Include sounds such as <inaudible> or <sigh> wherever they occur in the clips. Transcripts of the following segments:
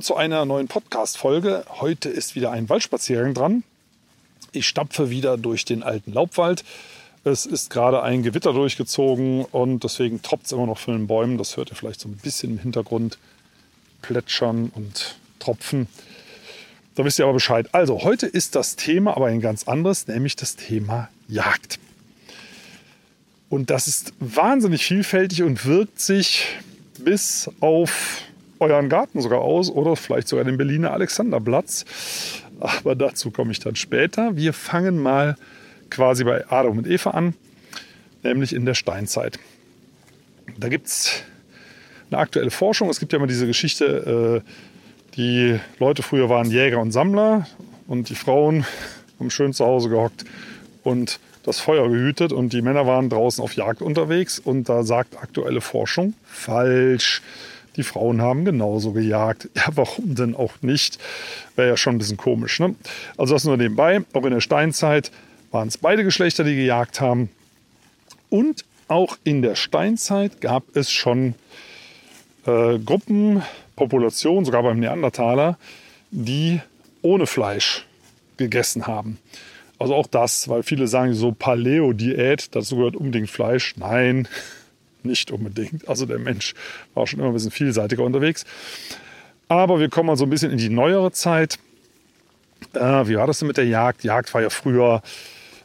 Willkommen zu einer neuen Podcast-Folge. Heute ist wieder ein Waldspaziergang dran. Ich stapfe wieder durch den alten Laubwald. Es ist gerade ein Gewitter durchgezogen und deswegen tropft es immer noch von den Bäumen. Das hört ihr vielleicht so ein bisschen im Hintergrund plätschern und tropfen. Da wisst ihr aber Bescheid. Also, heute ist das Thema aber ein ganz anderes, nämlich das Thema Jagd. Und das ist wahnsinnig vielfältig und wirkt sich bis auf euren Garten sogar aus oder vielleicht sogar den Berliner Alexanderplatz. Aber dazu komme ich dann später. Wir fangen mal quasi bei Adam und Eva an, nämlich in der Steinzeit. Da gibt es eine aktuelle Forschung. Es gibt ja immer diese Geschichte, äh, die Leute früher waren Jäger und Sammler und die Frauen <laughs> haben schön zu Hause gehockt und das Feuer gehütet und die Männer waren draußen auf Jagd unterwegs und da sagt aktuelle Forschung falsch. Die Frauen haben genauso gejagt. Ja, warum denn auch nicht? Wäre ja schon ein bisschen komisch. Ne? Also das nur nebenbei. Auch in der Steinzeit waren es beide Geschlechter, die gejagt haben. Und auch in der Steinzeit gab es schon äh, Gruppen, Populationen, sogar beim Neandertaler, die ohne Fleisch gegessen haben. Also auch das, weil viele sagen so Paleo-Diät, dazu gehört unbedingt Fleisch. Nein, nicht unbedingt. Also der Mensch war schon immer ein bisschen vielseitiger unterwegs. Aber wir kommen mal so ein bisschen in die neuere Zeit. Äh, wie war das denn mit der Jagd? Jagd war ja früher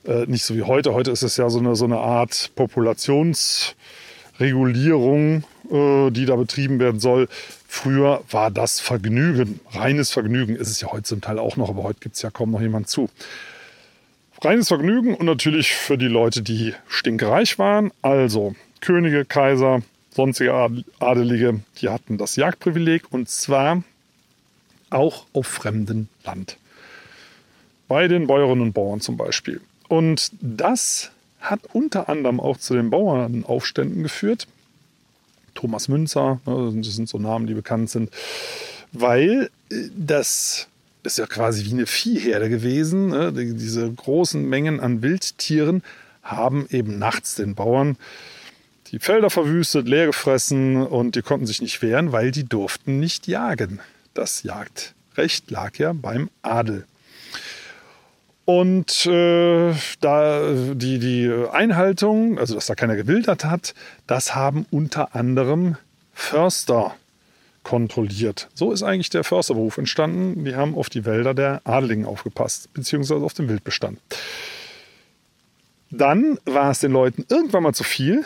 äh, nicht so wie heute. Heute ist es ja so eine, so eine Art Populationsregulierung, äh, die da betrieben werden soll. Früher war das Vergnügen, reines Vergnügen. Ist es ja heute zum Teil auch noch, aber heute gibt es ja kaum noch jemand zu. Reines Vergnügen und natürlich für die Leute, die stinkreich waren. Also Könige, Kaiser, sonstige Adelige, die hatten das Jagdprivileg und zwar auch auf fremdem Land. Bei den Bäuerinnen und Bauern zum Beispiel. Und das hat unter anderem auch zu den Bauernaufständen geführt. Thomas Münzer, ne, das sind so Namen, die bekannt sind, weil äh, das ist ja quasi wie eine Viehherde gewesen. Ne, diese großen Mengen an Wildtieren haben eben nachts den Bauern die Felder verwüstet, leer gefressen und die konnten sich nicht wehren, weil die durften nicht jagen. Das Jagdrecht lag ja beim Adel. Und äh, da die, die Einhaltung, also dass da keiner gewildert hat, das haben unter anderem Förster kontrolliert. So ist eigentlich der Försterberuf entstanden. Die haben auf die Wälder der Adeligen aufgepasst, beziehungsweise auf den Wildbestand. Dann war es den Leuten irgendwann mal zu viel.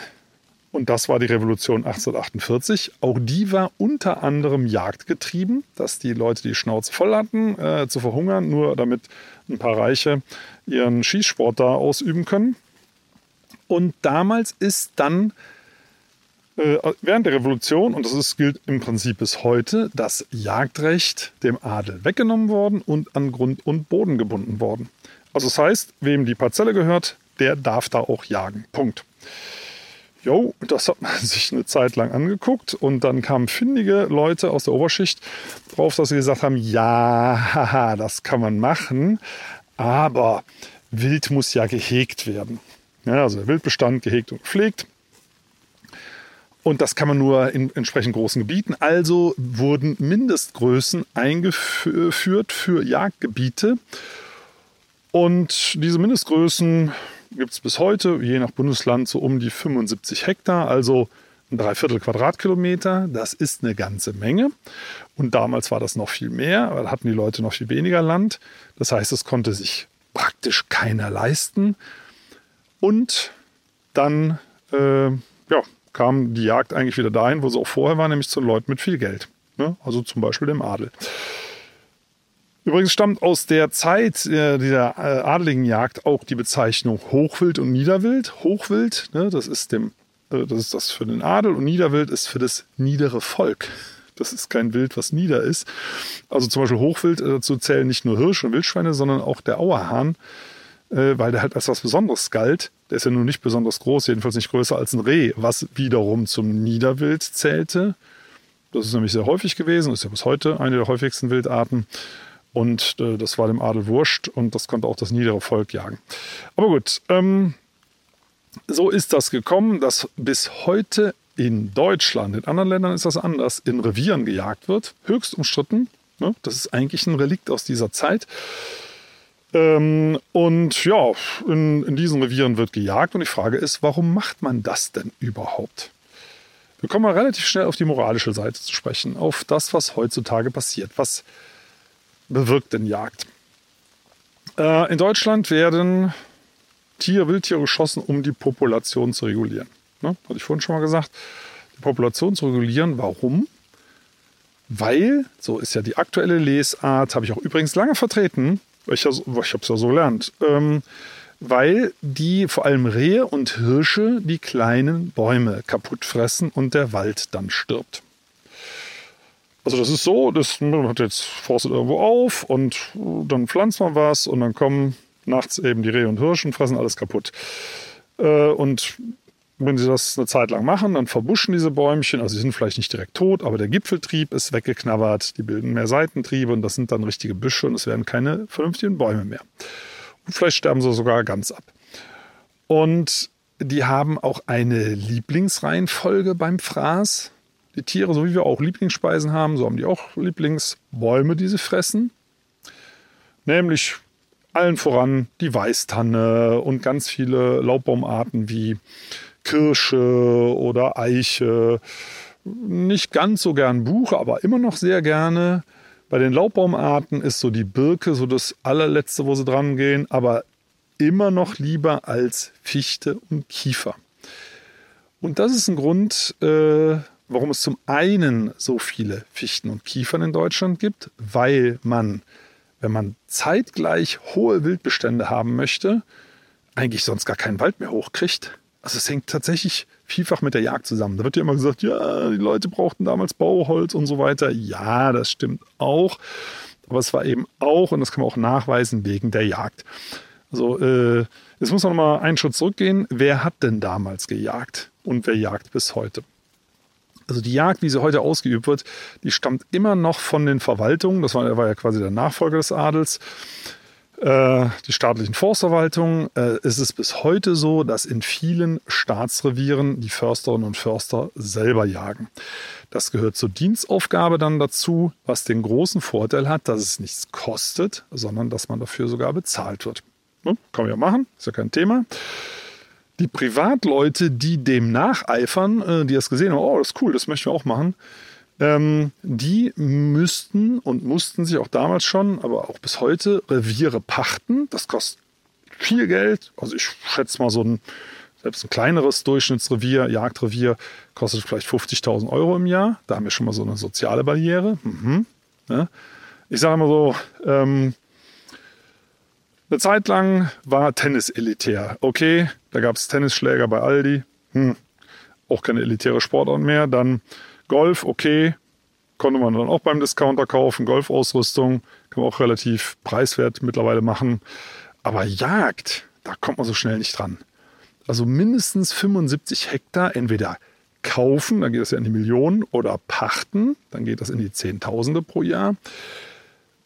Und das war die Revolution 1848. Auch die war unter anderem jagdgetrieben, dass die Leute die Schnauze voll hatten, äh, zu verhungern, nur damit ein paar Reiche ihren Schießsport da ausüben können. Und damals ist dann äh, während der Revolution, und das ist, gilt im Prinzip bis heute, das Jagdrecht dem Adel weggenommen worden und an Grund und Boden gebunden worden. Also das heißt, wem die Parzelle gehört, der darf da auch jagen. Punkt. Jo, das hat man <laughs> sich eine Zeit lang angeguckt und dann kamen findige Leute aus der Oberschicht drauf, dass sie gesagt haben, ja, <laughs> haha, das kann man machen, aber Wild muss ja gehegt werden. Ja, also der Wildbestand gehegt und gepflegt. Und das kann man nur in entsprechend großen Gebieten. Also wurden Mindestgrößen eingeführt für Jagdgebiete. Und diese Mindestgrößen gibt es bis heute, je nach Bundesland, so um die 75 Hektar, also ein Dreiviertel Quadratkilometer. Das ist eine ganze Menge. Und damals war das noch viel mehr, da hatten die Leute noch viel weniger Land. Das heißt, es konnte sich praktisch keiner leisten. Und dann äh, ja, kam die Jagd eigentlich wieder dahin, wo sie auch vorher war, nämlich zu Leuten mit viel Geld. Ne? Also zum Beispiel dem Adel. Übrigens stammt aus der Zeit äh, dieser äh, adeligen Jagd auch die Bezeichnung Hochwild und Niederwild. Hochwild, ne, das ist dem, äh, das ist das für den Adel und Niederwild ist für das niedere Volk. Das ist kein Wild, was nieder ist. Also zum Beispiel Hochwild, äh, dazu zählen nicht nur Hirsche und Wildschweine, sondern auch der Auerhahn, weil der halt als was Besonderes galt. Der ist ja nun nicht besonders groß, jedenfalls nicht größer als ein Reh, was wiederum zum Niederwild zählte. Das ist nämlich sehr häufig gewesen, ist ja bis heute eine der häufigsten Wildarten. Und äh, das war dem Adel wurscht und das konnte auch das niedere Volk jagen. Aber gut, ähm, so ist das gekommen, dass bis heute in Deutschland, in anderen Ländern ist das anders, in Revieren gejagt wird. Höchst umstritten. Ne? Das ist eigentlich ein Relikt aus dieser Zeit. Ähm, und ja, in, in diesen Revieren wird gejagt. Und die Frage ist, warum macht man das denn überhaupt? Wir kommen mal relativ schnell auf die moralische Seite zu sprechen, auf das, was heutzutage passiert. Was bewirkt denn Jagd? Äh, in Deutschland werden Tier, Wildtiere geschossen, um die Population zu regulieren. Ne? Hatte ich vorhin schon mal gesagt. Die Population zu regulieren. Warum? Weil, so ist ja die aktuelle Lesart, habe ich auch übrigens lange vertreten, ich, ich habe es ja so gelernt, ähm, weil die vor allem Rehe und Hirsche die kleinen Bäume kaputt fressen und der Wald dann stirbt. Also das ist so, das, man hat jetzt forstet irgendwo auf und dann pflanzt man was und dann kommen nachts eben die Rehe und Hirsche und fressen alles kaputt. Äh, und wenn sie das eine Zeit lang machen, dann verbuschen diese Bäumchen. Also sie sind vielleicht nicht direkt tot, aber der Gipfeltrieb ist weggeknabbert. Die bilden mehr Seitentriebe und das sind dann richtige Büsche und es werden keine vernünftigen Bäume mehr. Und vielleicht sterben sie sogar ganz ab. Und die haben auch eine Lieblingsreihenfolge beim Fraß. Die Tiere, so wie wir auch Lieblingsspeisen haben, so haben die auch Lieblingsbäume, die sie fressen. Nämlich allen voran die Weißtanne und ganz viele Laubbaumarten wie Kirsche oder Eiche. Nicht ganz so gern Buche, aber immer noch sehr gerne. Bei den Laubbaumarten ist so die Birke so das allerletzte, wo sie dran gehen, aber immer noch lieber als Fichte und Kiefer. Und das ist ein Grund, äh, warum es zum einen so viele Fichten und Kiefern in Deutschland gibt, weil man, wenn man zeitgleich hohe Wildbestände haben möchte, eigentlich sonst gar keinen Wald mehr hochkriegt. Also es hängt tatsächlich vielfach mit der Jagd zusammen. Da wird ja immer gesagt, ja, die Leute brauchten damals Bauholz und so weiter. Ja, das stimmt auch. Aber es war eben auch, und das kann man auch nachweisen, wegen der Jagd. Also äh, jetzt muss man nochmal einen Schritt zurückgehen. Wer hat denn damals gejagt und wer jagt bis heute? Also die Jagd, wie sie heute ausgeübt wird, die stammt immer noch von den Verwaltungen. Das war, war ja quasi der Nachfolger des Adels. Äh, die staatlichen Forstverwaltungen äh, ist es bis heute so, dass in vielen Staatsrevieren die Försterinnen und Förster selber jagen. Das gehört zur Dienstaufgabe dann dazu, was den großen Vorteil hat, dass es nichts kostet, sondern dass man dafür sogar bezahlt wird. Kann man ja machen, ist ja kein Thema. Die Privatleute, die dem nacheifern, äh, die das gesehen haben, oh, das ist cool, das möchten wir auch machen, ähm, die müssten und mussten sich auch damals schon, aber auch bis heute Reviere pachten. Das kostet viel Geld. Also ich schätze mal so ein, selbst ein kleineres Durchschnittsrevier, Jagdrevier, kostet vielleicht 50.000 Euro im Jahr. Da haben wir schon mal so eine soziale Barriere. Mhm. Ja. Ich sage mal so, ähm, eine Zeit lang war Tennis elitär. Okay, da gab es Tennisschläger bei Aldi. Hm. Auch keine elitäre Sportart mehr. Dann Golf, okay, konnte man dann auch beim Discounter kaufen. Golfausrüstung kann man auch relativ preiswert mittlerweile machen. Aber Jagd, da kommt man so schnell nicht dran. Also mindestens 75 Hektar entweder kaufen, dann geht das ja in die Millionen, oder pachten, dann geht das in die Zehntausende pro Jahr.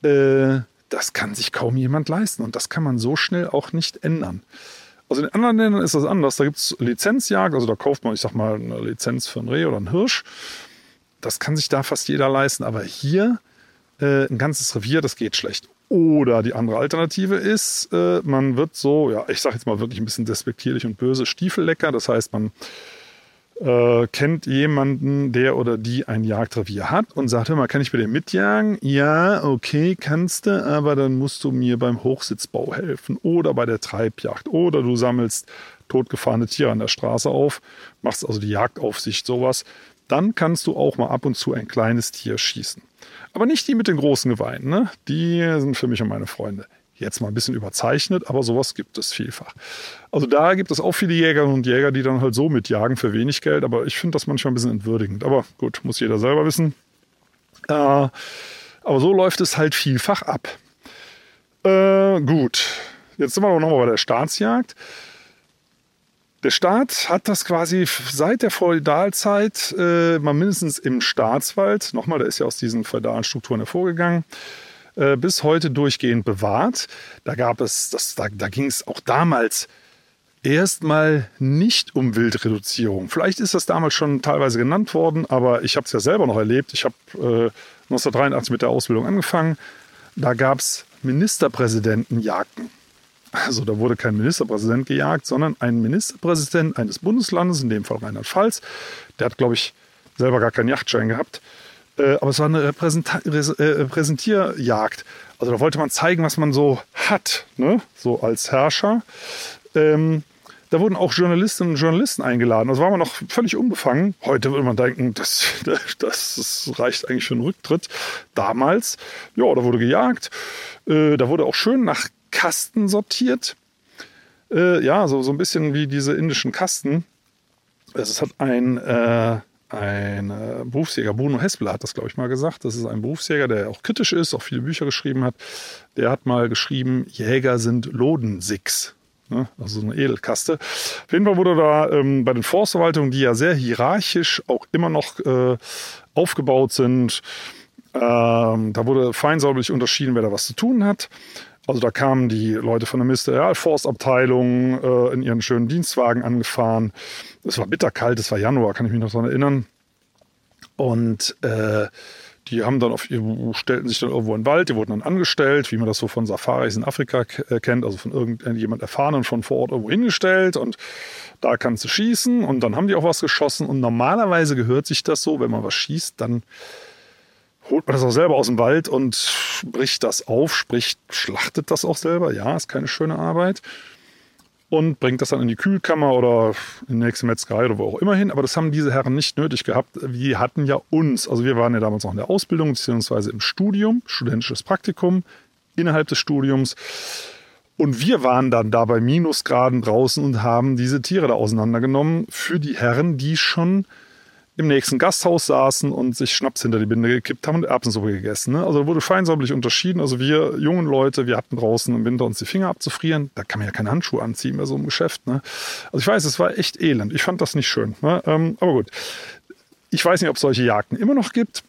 Äh, das kann sich kaum jemand leisten und das kann man so schnell auch nicht ändern. Also in anderen Ländern ist das anders. Da gibt es Lizenzjagd, also da kauft man, ich sag mal, eine Lizenz für ein Reh oder einen Hirsch das kann sich da fast jeder leisten. Aber hier äh, ein ganzes Revier, das geht schlecht. Oder die andere Alternative ist, äh, man wird so, ja, ich sage jetzt mal wirklich ein bisschen despektierlich und böse, Stiefellecker. Das heißt, man äh, kennt jemanden, der oder die ein Jagdrevier hat und sagt, hör mal, kann ich bei dir mitjagen? Ja, okay, kannst du, aber dann musst du mir beim Hochsitzbau helfen oder bei der Treibjagd oder du sammelst totgefahrene Tiere an der Straße auf, machst also die Jagdaufsicht, sowas dann kannst du auch mal ab und zu ein kleines Tier schießen. Aber nicht die mit den großen Geweinen, ne? die sind für mich und meine Freunde. Jetzt mal ein bisschen überzeichnet, aber sowas gibt es vielfach. Also da gibt es auch viele Jägerinnen und Jäger, die dann halt so mitjagen für wenig Geld, aber ich finde das manchmal ein bisschen entwürdigend. Aber gut, muss jeder selber wissen. Äh, aber so läuft es halt vielfach ab. Äh, gut, jetzt sind wir noch mal bei der Staatsjagd. Der Staat hat das quasi seit der Feudalzeit äh, mal mindestens im Staatswald, nochmal, der ist ja aus diesen feudalen Strukturen hervorgegangen, äh, bis heute durchgehend bewahrt. Da gab es, das, da, da ging es auch damals erstmal nicht um Wildreduzierung. Vielleicht ist das damals schon teilweise genannt worden, aber ich habe es ja selber noch erlebt. Ich habe äh, 1983 mit der Ausbildung angefangen. Da gab es Ministerpräsidentenjagden. Also da wurde kein Ministerpräsident gejagt, sondern ein Ministerpräsident eines Bundeslandes, in dem Fall Rheinland-Pfalz. Der hat, glaube ich, selber gar keinen Yachtschein gehabt. Äh, aber es war eine äh, Präsentierjagd. Also da wollte man zeigen, was man so hat, ne? so als Herrscher. Ähm, da wurden auch Journalistinnen und Journalisten eingeladen. Das war man noch völlig unbefangen. Heute würde man denken, das, das, <laughs> das reicht eigentlich für einen Rücktritt. Damals, ja, da wurde gejagt. Äh, da wurde auch schön nach Kasten sortiert. Äh, ja, so, so ein bisschen wie diese indischen Kasten. Es hat ein, äh, ein äh, Berufsjäger, Bruno Hespler hat das, glaube ich, mal gesagt. Das ist ein Berufsjäger, der auch kritisch ist, auch viele Bücher geschrieben hat. Der hat mal geschrieben, Jäger sind Lodensix. Ne? Also so eine Edelkaste. Auf jeden Fall wurde da ähm, bei den Forstverwaltungen, die ja sehr hierarchisch auch immer noch äh, aufgebaut sind, ähm, da wurde feinsäuberlich unterschieden, wer da was zu tun hat. Also da kamen die Leute von der Ministerialforstabteilung äh, in ihren schönen Dienstwagen angefahren. Es war bitterkalt, es war Januar, kann ich mich noch daran erinnern. Und äh, die haben dann auf stellten sich dann irgendwo in den Wald, die wurden dann angestellt, wie man das so von Safaris in Afrika äh, kennt, also von irgendjemand erfahrenen von vor Ort irgendwo hingestellt und da kannst du schießen und dann haben die auch was geschossen und normalerweise gehört sich das so, wenn man was schießt, dann holt man das auch selber aus dem Wald und bricht das auf, sprich, schlachtet das auch selber. Ja, ist keine schöne Arbeit. Und bringt das dann in die Kühlkammer oder in die nächste Metzgerei oder wo auch immer hin. Aber das haben diese Herren nicht nötig gehabt. Wir hatten ja uns, also wir waren ja damals noch in der Ausbildung beziehungsweise im Studium, studentisches Praktikum innerhalb des Studiums. Und wir waren dann da bei Minusgraden draußen und haben diese Tiere da auseinandergenommen für die Herren, die schon im nächsten Gasthaus saßen und sich Schnaps hinter die Binde gekippt haben und Erbsensuppe gegessen. Ne? Also da wurde feinsäuberlich unterschieden. Also wir jungen Leute, wir hatten draußen im Winter uns die Finger abzufrieren. Da kann man ja keine Handschuhe anziehen bei so einem Geschäft. Ne? Also ich weiß, es war echt elend. Ich fand das nicht schön. Ne? Ähm, aber gut. Ich weiß nicht, ob es solche Jagden immer noch gibt.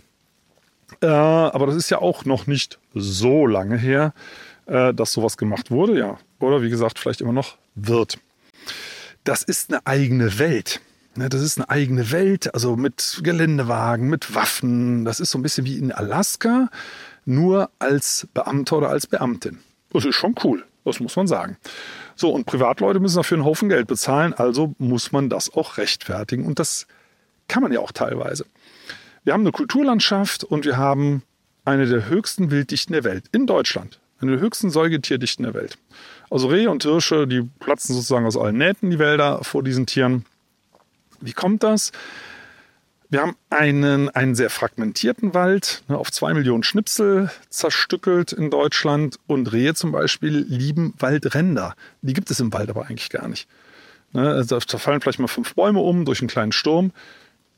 Äh, aber das ist ja auch noch nicht so lange her, äh, dass sowas gemacht wurde. Ja. Oder wie gesagt, vielleicht immer noch wird. Das ist eine eigene Welt. Ne, das ist eine eigene Welt, also mit Geländewagen, mit Waffen. Das ist so ein bisschen wie in Alaska, nur als Beamter oder als Beamtin. Das ist schon cool, das muss man sagen. So, und Privatleute müssen dafür einen Haufen Geld bezahlen, also muss man das auch rechtfertigen. Und das kann man ja auch teilweise. Wir haben eine Kulturlandschaft und wir haben eine der höchsten Wilddichten der Welt in Deutschland. Eine der höchsten Säugetierdichten der Welt. Also Rehe und Hirsche, die platzen sozusagen aus allen Nähten, die Wälder vor diesen Tieren. Wie kommt das? Wir haben einen, einen sehr fragmentierten Wald, ne, auf zwei Millionen Schnipsel zerstückelt in Deutschland. Und Rehe zum Beispiel lieben Waldränder. Die gibt es im Wald aber eigentlich gar nicht. Ne, also da fallen vielleicht mal fünf Bäume um durch einen kleinen Sturm.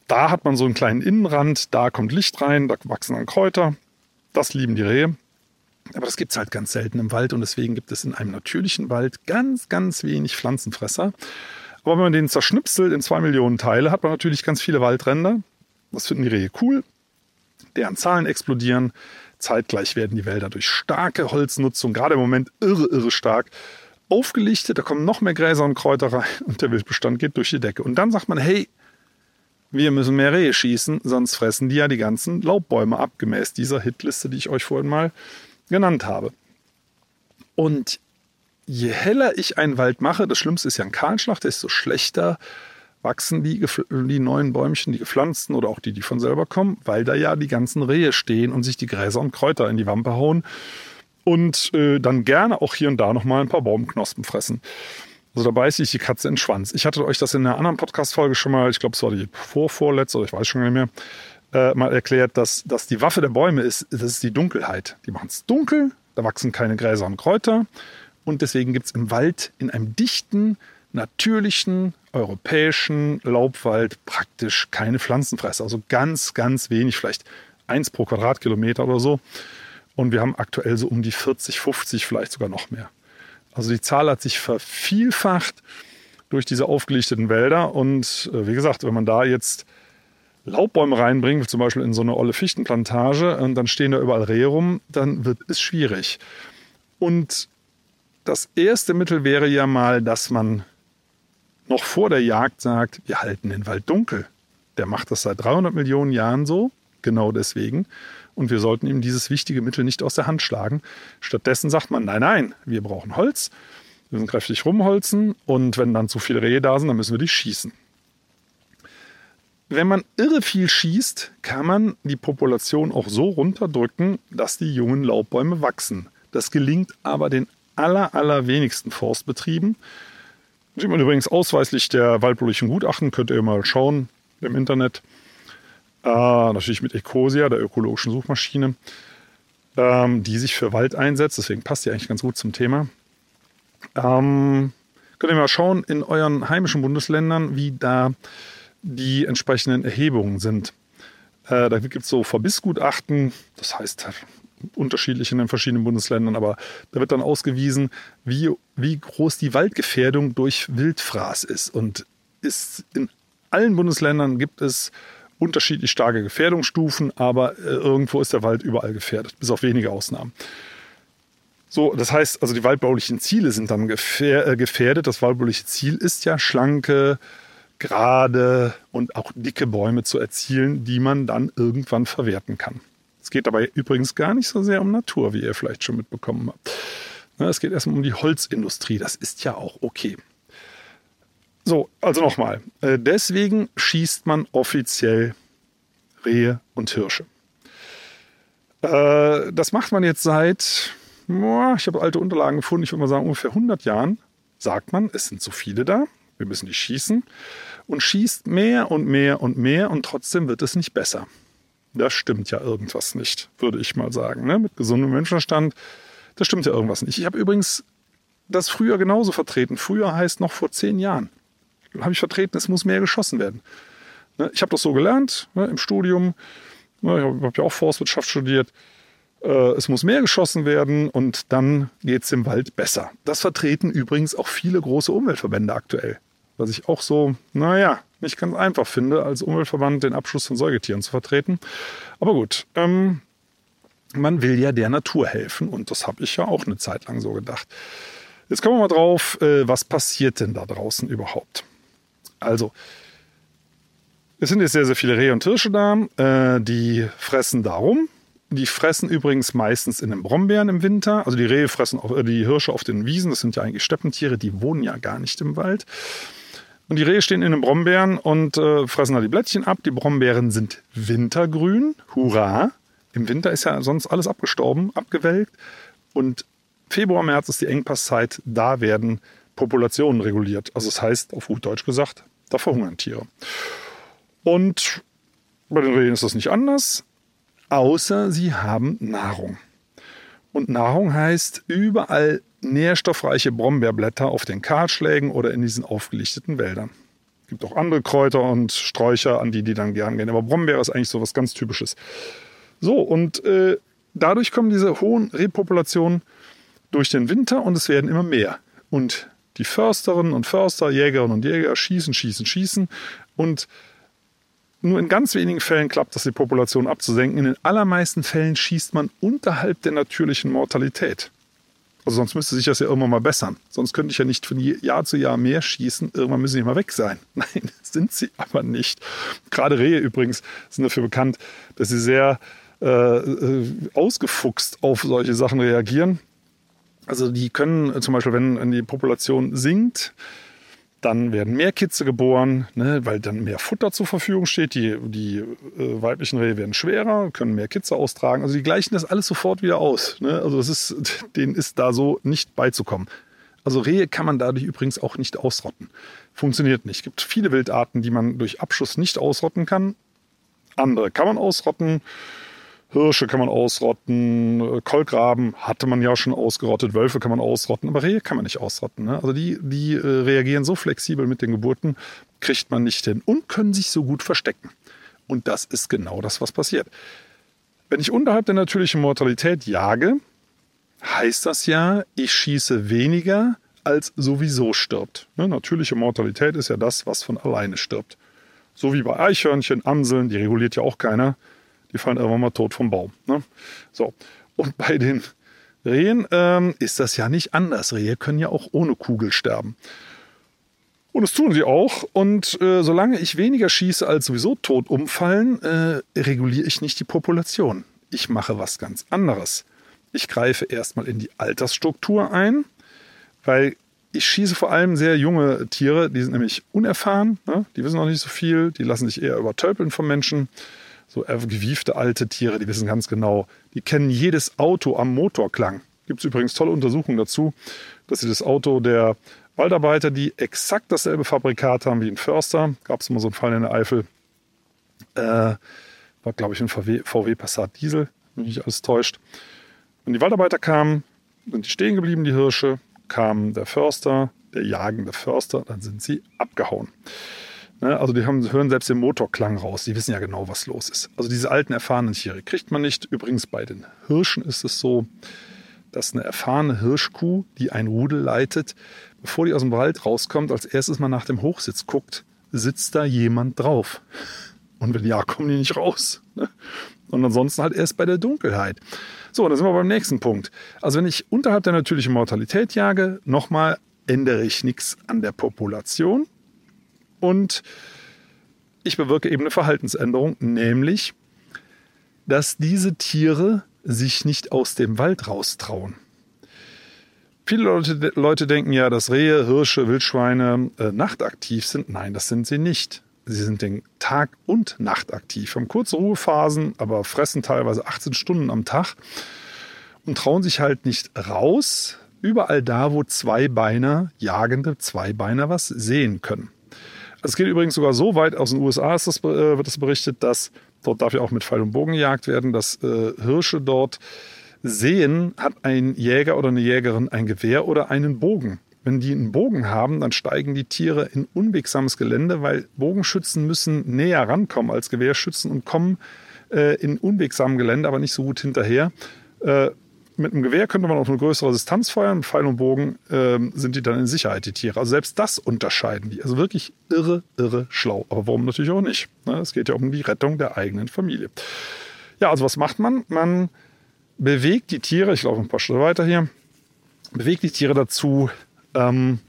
Da hat man so einen kleinen Innenrand, da kommt Licht rein, da wachsen dann Kräuter. Das lieben die Rehe. Aber das gibt es halt ganz selten im Wald und deswegen gibt es in einem natürlichen Wald ganz, ganz wenig Pflanzenfresser. Aber wenn man den zerschnipselt in zwei Millionen Teile, hat man natürlich ganz viele Waldränder. Das finden die Rehe cool. Deren Zahlen explodieren. Zeitgleich werden die Wälder durch starke Holznutzung, gerade im Moment irre, irre stark, aufgelichtet. Da kommen noch mehr Gräser und Kräuter rein <laughs> und der Wildbestand geht durch die Decke. Und dann sagt man, hey, wir müssen mehr Rehe schießen, sonst fressen die ja die ganzen Laubbäume ab, gemäß dieser Hitliste, die ich euch vorhin mal genannt habe. Und je heller ich einen Wald mache, das Schlimmste ist ja ein Kahlschlag, desto schlechter wachsen die, die neuen Bäumchen, die gepflanzten oder auch die, die von selber kommen, weil da ja die ganzen Rehe stehen und sich die Gräser und Kräuter in die Wampe hauen und äh, dann gerne auch hier und da nochmal ein paar Baumknospen fressen. Also da beißt sich die Katze in den Schwanz. Ich hatte euch das in einer anderen Podcast-Folge schon mal, ich glaube, es war die vorvorletzte oder ich weiß schon gar nicht mehr, äh, mal erklärt, dass, dass die Waffe der Bäume ist, das ist die Dunkelheit. Die machen es dunkel, da wachsen keine Gräser und Kräuter. Und deswegen gibt es im Wald in einem dichten, natürlichen, europäischen Laubwald praktisch keine Pflanzenfresser. Also ganz, ganz wenig, vielleicht eins pro Quadratkilometer oder so. Und wir haben aktuell so um die 40, 50, vielleicht sogar noch mehr. Also die Zahl hat sich vervielfacht durch diese aufgelichteten Wälder. Und äh, wie gesagt, wenn man da jetzt Laubbäume reinbringt, zum Beispiel in so eine olle Fichtenplantage, und dann stehen da überall Rehe rum, dann wird es schwierig. Und das erste Mittel wäre ja mal, dass man noch vor der Jagd sagt, wir halten den Wald dunkel. Der macht das seit 300 Millionen Jahren so, genau deswegen. Und wir sollten ihm dieses wichtige Mittel nicht aus der Hand schlagen. Stattdessen sagt man, nein, nein, wir brauchen Holz. Wir müssen kräftig rumholzen und wenn dann zu viele Rehe da sind, dann müssen wir die schießen. Wenn man irre viel schießt, kann man die Population auch so runterdrücken, dass die jungen Laubbäume wachsen. Das gelingt aber den aller, allerwenigsten Forstbetrieben. Sieht man übrigens ausweislich der waldbaulichen Gutachten, könnt ihr mal schauen im Internet. Äh, natürlich mit Ecosia, der ökologischen Suchmaschine, ähm, die sich für Wald einsetzt. Deswegen passt die eigentlich ganz gut zum Thema. Ähm, könnt ihr mal schauen in euren heimischen Bundesländern, wie da die entsprechenden Erhebungen sind. Äh, da gibt es so Verbissgutachten, das heißt unterschiedlich in den verschiedenen Bundesländern, aber da wird dann ausgewiesen, wie, wie groß die Waldgefährdung durch Wildfraß ist. Und ist in allen Bundesländern gibt es unterschiedlich starke Gefährdungsstufen, aber äh, irgendwo ist der Wald überall gefährdet, bis auf wenige Ausnahmen. So, das heißt, also die waldbaulichen Ziele sind dann äh, gefährdet. Das waldbauliche Ziel ist ja schlanke, gerade und auch dicke Bäume zu erzielen, die man dann irgendwann verwerten kann. Es geht dabei übrigens gar nicht so sehr um Natur, wie ihr vielleicht schon mitbekommen habt. Ne, es geht erstmal um die Holzindustrie. Das ist ja auch okay. So, also nochmal. Äh, deswegen schießt man offiziell Rehe und Hirsche. Äh, das macht man jetzt seit, ich habe alte Unterlagen gefunden, ich würde mal sagen ungefähr 100 Jahren. Sagt man, es sind zu viele da, wir müssen die schießen. Und schießt mehr und mehr und mehr und trotzdem wird es nicht besser. Da stimmt ja irgendwas nicht, würde ich mal sagen. Ne? Mit gesundem Menschenverstand, da stimmt ja irgendwas nicht. Ich habe übrigens das früher genauso vertreten. Früher heißt noch vor zehn Jahren. Habe ich vertreten, es muss mehr geschossen werden. Ne? Ich habe das so gelernt ne, im Studium. Ne, ich habe ja auch Forstwirtschaft studiert. Äh, es muss mehr geschossen werden und dann geht es im Wald besser. Das vertreten übrigens auch viele große Umweltverbände aktuell. Was ich auch so, naja, nicht ganz einfach finde, als Umweltverband den Abschuss von Säugetieren zu vertreten. Aber gut, ähm, man will ja der Natur helfen und das habe ich ja auch eine Zeit lang so gedacht. Jetzt kommen wir mal drauf, äh, was passiert denn da draußen überhaupt? Also, es sind jetzt sehr, sehr viele Rehe und Hirsche da, äh, die fressen da rum, die fressen übrigens meistens in den Brombeeren im Winter. Also die Rehe fressen auf, äh, die Hirsche auf den Wiesen. Das sind ja eigentlich Steppentiere, die wohnen ja gar nicht im Wald. Und die Rehe stehen in den Brombeeren und äh, fressen da die Blättchen ab. Die Brombeeren sind wintergrün. Hurra! Im Winter ist ja sonst alles abgestorben, abgewelkt. Und Februar, März ist die Engpasszeit. Da werden Populationen reguliert. Also das heißt, auf gut Deutsch gesagt, da verhungern Tiere. Und bei den Rehen ist das nicht anders außer sie haben Nahrung. Und Nahrung heißt überall nährstoffreiche Brombeerblätter auf den Kahlschlägen oder in diesen aufgelichteten Wäldern. Es gibt auch andere Kräuter und Sträucher, an die die dann gern gehen. Aber Brombeer ist eigentlich so was ganz Typisches. So, und äh, dadurch kommen diese hohen Repopulationen durch den Winter und es werden immer mehr. Und die Försterinnen und Förster, Jägerinnen und Jäger schießen, schießen, schießen. Und nur in ganz wenigen Fällen klappt das, die Population abzusenken. In den allermeisten Fällen schießt man unterhalb der natürlichen Mortalität. Also sonst müsste sich das ja irgendwann mal bessern. Sonst könnte ich ja nicht von Jahr zu Jahr mehr schießen. Irgendwann müssen sie mal weg sein. <laughs> Nein, sind sie aber nicht. Gerade Rehe übrigens sind dafür bekannt, dass sie sehr äh, äh ausgefuchst auf solche Sachen reagieren. Also die können zum Beispiel, wenn die Population sinkt, dann werden mehr Kitze geboren, ne, weil dann mehr Futter zur Verfügung steht. Die, die äh, weiblichen Rehe werden schwerer, können mehr Kitze austragen. Also die gleichen das alles sofort wieder aus. Ne? Also das ist, <laughs> denen ist da so nicht beizukommen. Also Rehe kann man dadurch übrigens auch nicht ausrotten. Funktioniert nicht. Es gibt viele Wildarten, die man durch Abschuss nicht ausrotten kann. Andere kann man ausrotten. Hirsche kann man ausrotten, äh, Kolkraben hatte man ja schon ausgerottet, Wölfe kann man ausrotten, aber Rehe kann man nicht ausrotten. Ne? Also die, die äh, reagieren so flexibel mit den Geburten, kriegt man nicht hin und können sich so gut verstecken. Und das ist genau das, was passiert. Wenn ich unterhalb der natürlichen Mortalität jage, heißt das ja, ich schieße weniger, als sowieso stirbt. Ne? Natürliche Mortalität ist ja das, was von alleine stirbt. So wie bei Eichhörnchen, Amseln, die reguliert ja auch keiner. Die fallen irgendwann mal tot vom Baum. Ne? So. Und bei den Rehen ähm, ist das ja nicht anders. Rehe können ja auch ohne Kugel sterben. Und das tun sie auch. Und äh, solange ich weniger schieße, als sowieso tot umfallen, äh, reguliere ich nicht die Population. Ich mache was ganz anderes. Ich greife erstmal in die Altersstruktur ein, weil ich schieße vor allem sehr junge Tiere, die sind nämlich unerfahren, ne? die wissen noch nicht so viel, die lassen sich eher übertölpeln vom Menschen. So gewiefte alte Tiere, die wissen ganz genau, die kennen jedes Auto am Motorklang. Gibt es übrigens tolle Untersuchungen dazu, dass sie das Auto der Waldarbeiter, die exakt dasselbe Fabrikat haben wie ein Förster, gab es immer so einen Fall in der Eifel, äh, war glaube ich ein VW, VW Passat Diesel, wenn mich nicht alles täuscht. Wenn die Waldarbeiter kamen, sind die stehen geblieben, die Hirsche, kam der Förster, der jagende Förster, dann sind sie abgehauen. Ne, also die haben, hören selbst den Motorklang raus. Die wissen ja genau, was los ist. Also diese alten, erfahrenen Tiere kriegt man nicht. Übrigens bei den Hirschen ist es so, dass eine erfahrene Hirschkuh, die ein Rudel leitet, bevor die aus dem Wald rauskommt, als erstes mal nach dem Hochsitz guckt, sitzt da jemand drauf. Und wenn ja, kommen die nicht raus. Ne? Und ansonsten halt erst bei der Dunkelheit. So, dann sind wir beim nächsten Punkt. Also wenn ich unterhalb der natürlichen Mortalität jage, nochmal ändere ich nichts an der Population und ich bewirke eben eine Verhaltensänderung, nämlich, dass diese Tiere sich nicht aus dem Wald raustrauen. Viele Leute, Leute denken ja, dass Rehe, Hirsche, Wildschweine äh, nachtaktiv sind. Nein, das sind sie nicht. Sie sind den Tag und Nacht aktiv, haben kurze Ruhephasen, aber fressen teilweise 18 Stunden am Tag und trauen sich halt nicht raus, überall da, wo Zweibeiner, jagende Zweibeiner was sehen können. Es geht übrigens sogar so weit, aus den USA das, äh, wird das berichtet, dass dort darf ja auch mit Pfeil und Bogen gejagt werden, dass äh, Hirsche dort sehen, hat ein Jäger oder eine Jägerin ein Gewehr oder einen Bogen. Wenn die einen Bogen haben, dann steigen die Tiere in unwegsames Gelände, weil Bogenschützen müssen näher rankommen als Gewehrschützen und kommen äh, in unwegsamem Gelände, aber nicht so gut hinterher. Äh, mit einem Gewehr könnte man auf eine größere Distanz feuern. Mit Pfeil und Bogen äh, sind die dann in Sicherheit, die Tiere. Also selbst das unterscheiden die. Also wirklich irre, irre schlau. Aber warum natürlich auch nicht? Ne? Es geht ja um die Rettung der eigenen Familie. Ja, also was macht man? Man bewegt die Tiere, ich laufe ein paar Schritte weiter hier, bewegt die Tiere dazu, ähm,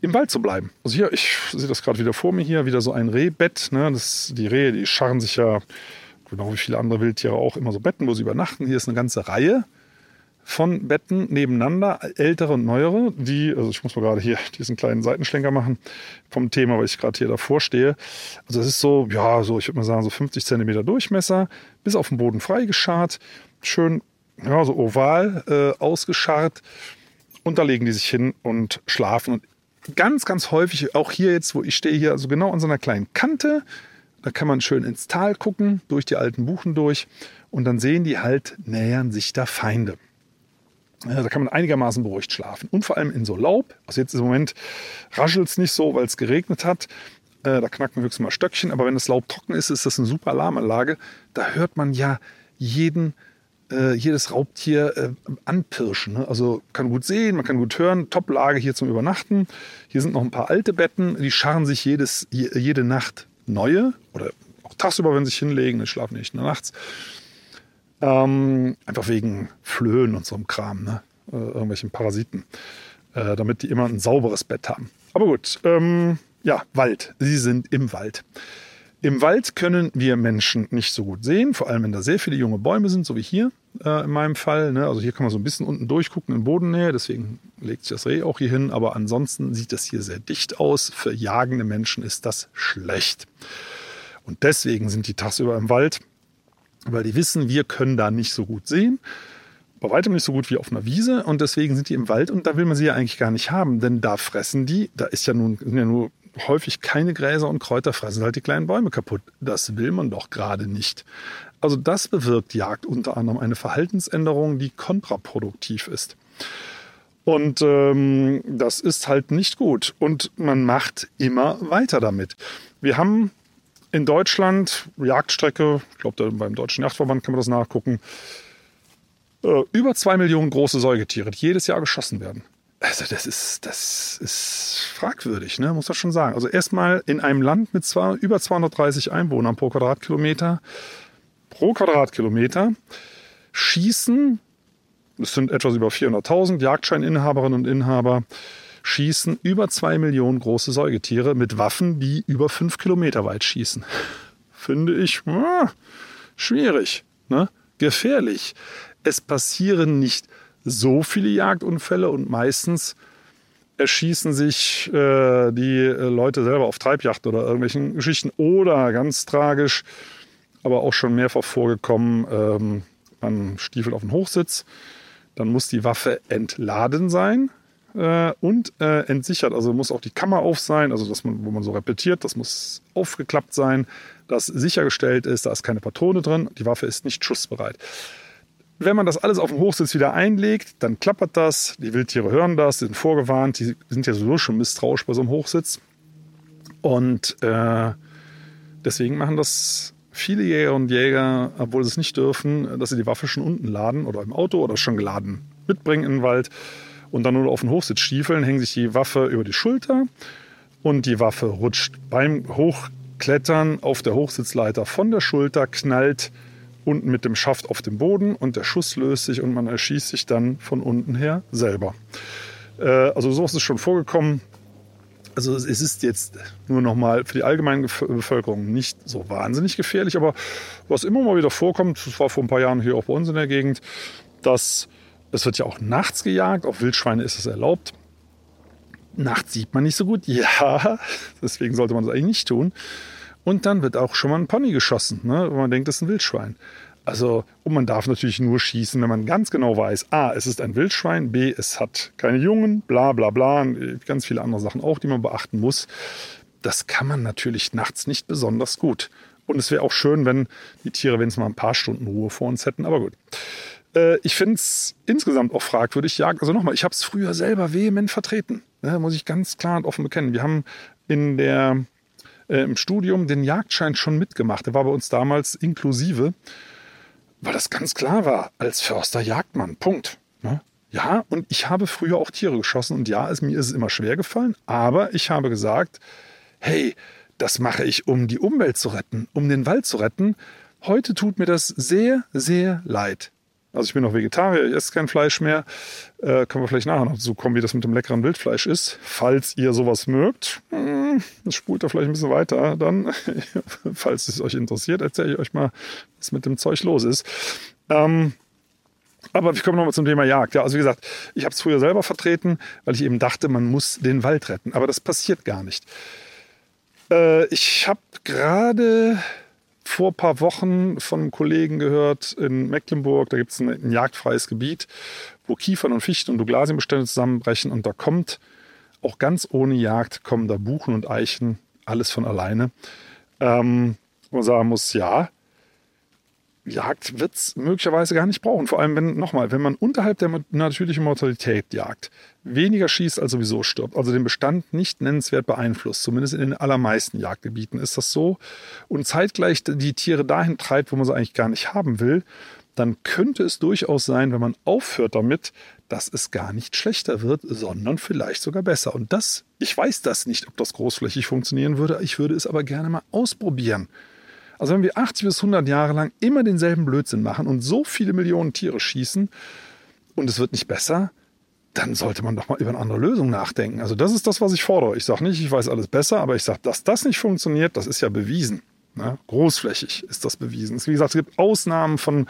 im Wald zu bleiben. Also hier, ich sehe das gerade wieder vor mir hier, wieder so ein Rehbett. Ne? Das, die Rehe, die scharren sich ja, genau wie viele andere Wildtiere auch, immer so Betten, wo sie übernachten. Hier ist eine ganze Reihe von Betten nebeneinander, ältere und neuere, die, also ich muss mal gerade hier <laughs> diesen kleinen Seitenschlenker machen vom Thema, weil ich gerade hier davor stehe. Also es ist so, ja, so, ich würde mal sagen, so 50 Zentimeter Durchmesser, bis auf den Boden freigescharrt, schön, ja, so oval äh, ausgescharrt und da legen die sich hin und schlafen. Und ganz, ganz häufig, auch hier jetzt, wo ich stehe, hier, also genau an so einer kleinen Kante, da kann man schön ins Tal gucken, durch die alten Buchen durch. Und dann sehen die halt, nähern sich da Feinde. Ja, da kann man einigermaßen beruhigt schlafen. Und vor allem in so Laub. Also jetzt im Moment raschelt es nicht so, weil es geregnet hat. Äh, da knackt man höchstens mal Stöckchen. Aber wenn das Laub trocken ist, ist das eine super Alarmanlage. Da hört man ja jeden äh, jedes Raubtier äh, anpirschen. Ne? Also kann gut sehen, man kann gut hören. Top-Lage hier zum Übernachten. Hier sind noch ein paar alte Betten, die scharren sich jedes, jede Nacht neue oder auch tagsüber, wenn sie sich hinlegen, die schlafen nicht nur nachts. Ähm, einfach wegen Flöhen und so einem Kram, ne? äh, irgendwelchen Parasiten, äh, damit die immer ein sauberes Bett haben. Aber gut, ähm, ja, Wald. Sie sind im Wald. Im Wald können wir Menschen nicht so gut sehen, vor allem wenn da sehr viele junge Bäume sind, so wie hier äh, in meinem Fall. Ne? Also hier kann man so ein bisschen unten durchgucken in Bodennähe, deswegen legt sich das Reh auch hier hin. Aber ansonsten sieht das hier sehr dicht aus. Für jagende Menschen ist das schlecht. Und deswegen sind die tagsüber im Wald, weil die wissen, wir können da nicht so gut sehen. Bei weitem nicht so gut wie auf einer Wiese und deswegen sind die im Wald und da will man sie ja eigentlich gar nicht haben, denn da fressen die, da ist ja nun sind ja nur häufig keine Gräser und Kräuter fressen halt die kleinen Bäume kaputt. Das will man doch gerade nicht. Also das bewirkt Jagd unter anderem eine Verhaltensänderung, die kontraproduktiv ist. Und ähm, das ist halt nicht gut. Und man macht immer weiter damit. Wir haben in Deutschland, Jagdstrecke, ich glaube, beim Deutschen Jagdverband kann man das nachgucken, äh, über zwei Millionen große Säugetiere, die jedes Jahr geschossen werden. Also das ist, das ist fragwürdig, ne? muss man schon sagen. Also erstmal in einem Land mit zwar über 230 Einwohnern pro Quadratkilometer, pro Quadratkilometer schießen, es sind etwas über 400.000 Jagdscheininhaberinnen und Inhaber, schießen über zwei Millionen große Säugetiere mit Waffen, die über fünf Kilometer weit schießen. <laughs> Finde ich ah, schwierig, ne? gefährlich. Es passieren nicht so viele Jagdunfälle und meistens erschießen sich äh, die Leute selber auf Treibjacht oder irgendwelchen Geschichten oder ganz tragisch, aber auch schon mehrfach vorgekommen, ähm, man stiefelt auf den Hochsitz, dann muss die Waffe entladen sein äh, und äh, entsichert. Also muss auch die Kammer auf sein, also dass man, wo man so repetiert, das muss aufgeklappt sein, dass sichergestellt ist, da ist keine Patrone drin, die Waffe ist nicht schussbereit. Wenn man das alles auf dem Hochsitz wieder einlegt, dann klappert das, die Wildtiere hören das, sind vorgewarnt, die sind ja sowieso schon misstrauisch bei so einem Hochsitz. Und äh, deswegen machen das viele Jäger und Jäger, obwohl sie es nicht dürfen, dass sie die Waffe schon unten laden oder im Auto oder schon geladen mitbringen in den Wald und dann nur auf den Hochsitz stiefeln, hängen sich die Waffe über die Schulter und die Waffe rutscht beim Hochklettern auf der Hochsitzleiter von der Schulter, knallt unten mit dem Schaft auf den Boden und der Schuss löst sich und man erschießt sich dann von unten her selber. Äh, also sowas ist schon vorgekommen. Also es ist jetzt nur nochmal für die allgemeine Bevölkerung nicht so wahnsinnig gefährlich, aber was immer mal wieder vorkommt, das war vor ein paar Jahren hier auch bei uns in der Gegend, dass es wird ja auch nachts gejagt, auf Wildschweine ist es erlaubt. Nachts sieht man nicht so gut, <laughs> ja, deswegen sollte man das eigentlich nicht tun. Und dann wird auch schon mal ein Pony geschossen, ne, wenn man denkt, das ist ein Wildschwein. Also, und man darf natürlich nur schießen, wenn man ganz genau weiß, a, es ist ein Wildschwein, b, es hat keine Jungen, bla bla bla, ganz viele andere Sachen auch, die man beachten muss. Das kann man natürlich nachts nicht besonders gut. Und es wäre auch schön, wenn die Tiere wenigstens mal ein paar Stunden Ruhe vor uns hätten, aber gut. Äh, ich finde es insgesamt auch fragwürdig. Ja, also nochmal, ich habe es früher selber vehement vertreten. Ne, muss ich ganz klar und offen bekennen. Wir haben in der, äh, im Studium den Jagdschein schon mitgemacht. Der war bei uns damals inklusive, weil das ganz klar war, als Förster Jagdmann. Punkt. Ne? Ja, und ich habe früher auch Tiere geschossen und ja, es, mir ist es immer schwer gefallen, aber ich habe gesagt, hey, das mache ich, um die Umwelt zu retten, um den Wald zu retten. Heute tut mir das sehr, sehr leid. Also ich bin noch Vegetarier, ich esse kein Fleisch mehr. Äh, können wir vielleicht nachher noch so kommen, wie das mit dem leckeren Wildfleisch ist. Falls ihr sowas mögt, hm, das spult da vielleicht ein bisschen weiter. Dann, <laughs> falls es euch interessiert, erzähle ich euch mal, was mit dem Zeug los ist. Ähm, aber wir kommen nochmal zum Thema Jagd. Ja, also wie gesagt, ich habe es früher selber vertreten, weil ich eben dachte, man muss den Wald retten. Aber das passiert gar nicht. Äh, ich habe gerade vor ein paar Wochen von einem Kollegen gehört in Mecklenburg, da gibt es ein, ein, jagdfreies Gebiet, wo Kiefern und Fichten und Douglasienbestände zusammenbrechen und da kommt auch ganz ohne Jagd kommen da Buchen und Eichen, alles von alleine. Ähm, man sagen muss, ja, Jagd wird es möglicherweise gar nicht brauchen. Vor allem, wenn, nochmal, wenn man unterhalb der natürlichen Mortalität jagt, weniger schießt als sowieso stirbt, also den Bestand nicht nennenswert beeinflusst, zumindest in den allermeisten Jagdgebieten ist das so, und zeitgleich die Tiere dahin treibt, wo man sie eigentlich gar nicht haben will, dann könnte es durchaus sein, wenn man aufhört damit, dass es gar nicht schlechter wird, sondern vielleicht sogar besser. Und das, ich weiß das nicht, ob das großflächig funktionieren würde, ich würde es aber gerne mal ausprobieren. Also wenn wir 80 bis 100 Jahre lang immer denselben Blödsinn machen und so viele Millionen Tiere schießen und es wird nicht besser, dann sollte man doch mal über eine andere Lösung nachdenken. Also das ist das, was ich fordere. Ich sage nicht, ich weiß alles besser, aber ich sage, dass das nicht funktioniert, das ist ja bewiesen. Ne? Großflächig ist das bewiesen. Wie gesagt, es gibt Ausnahmen von,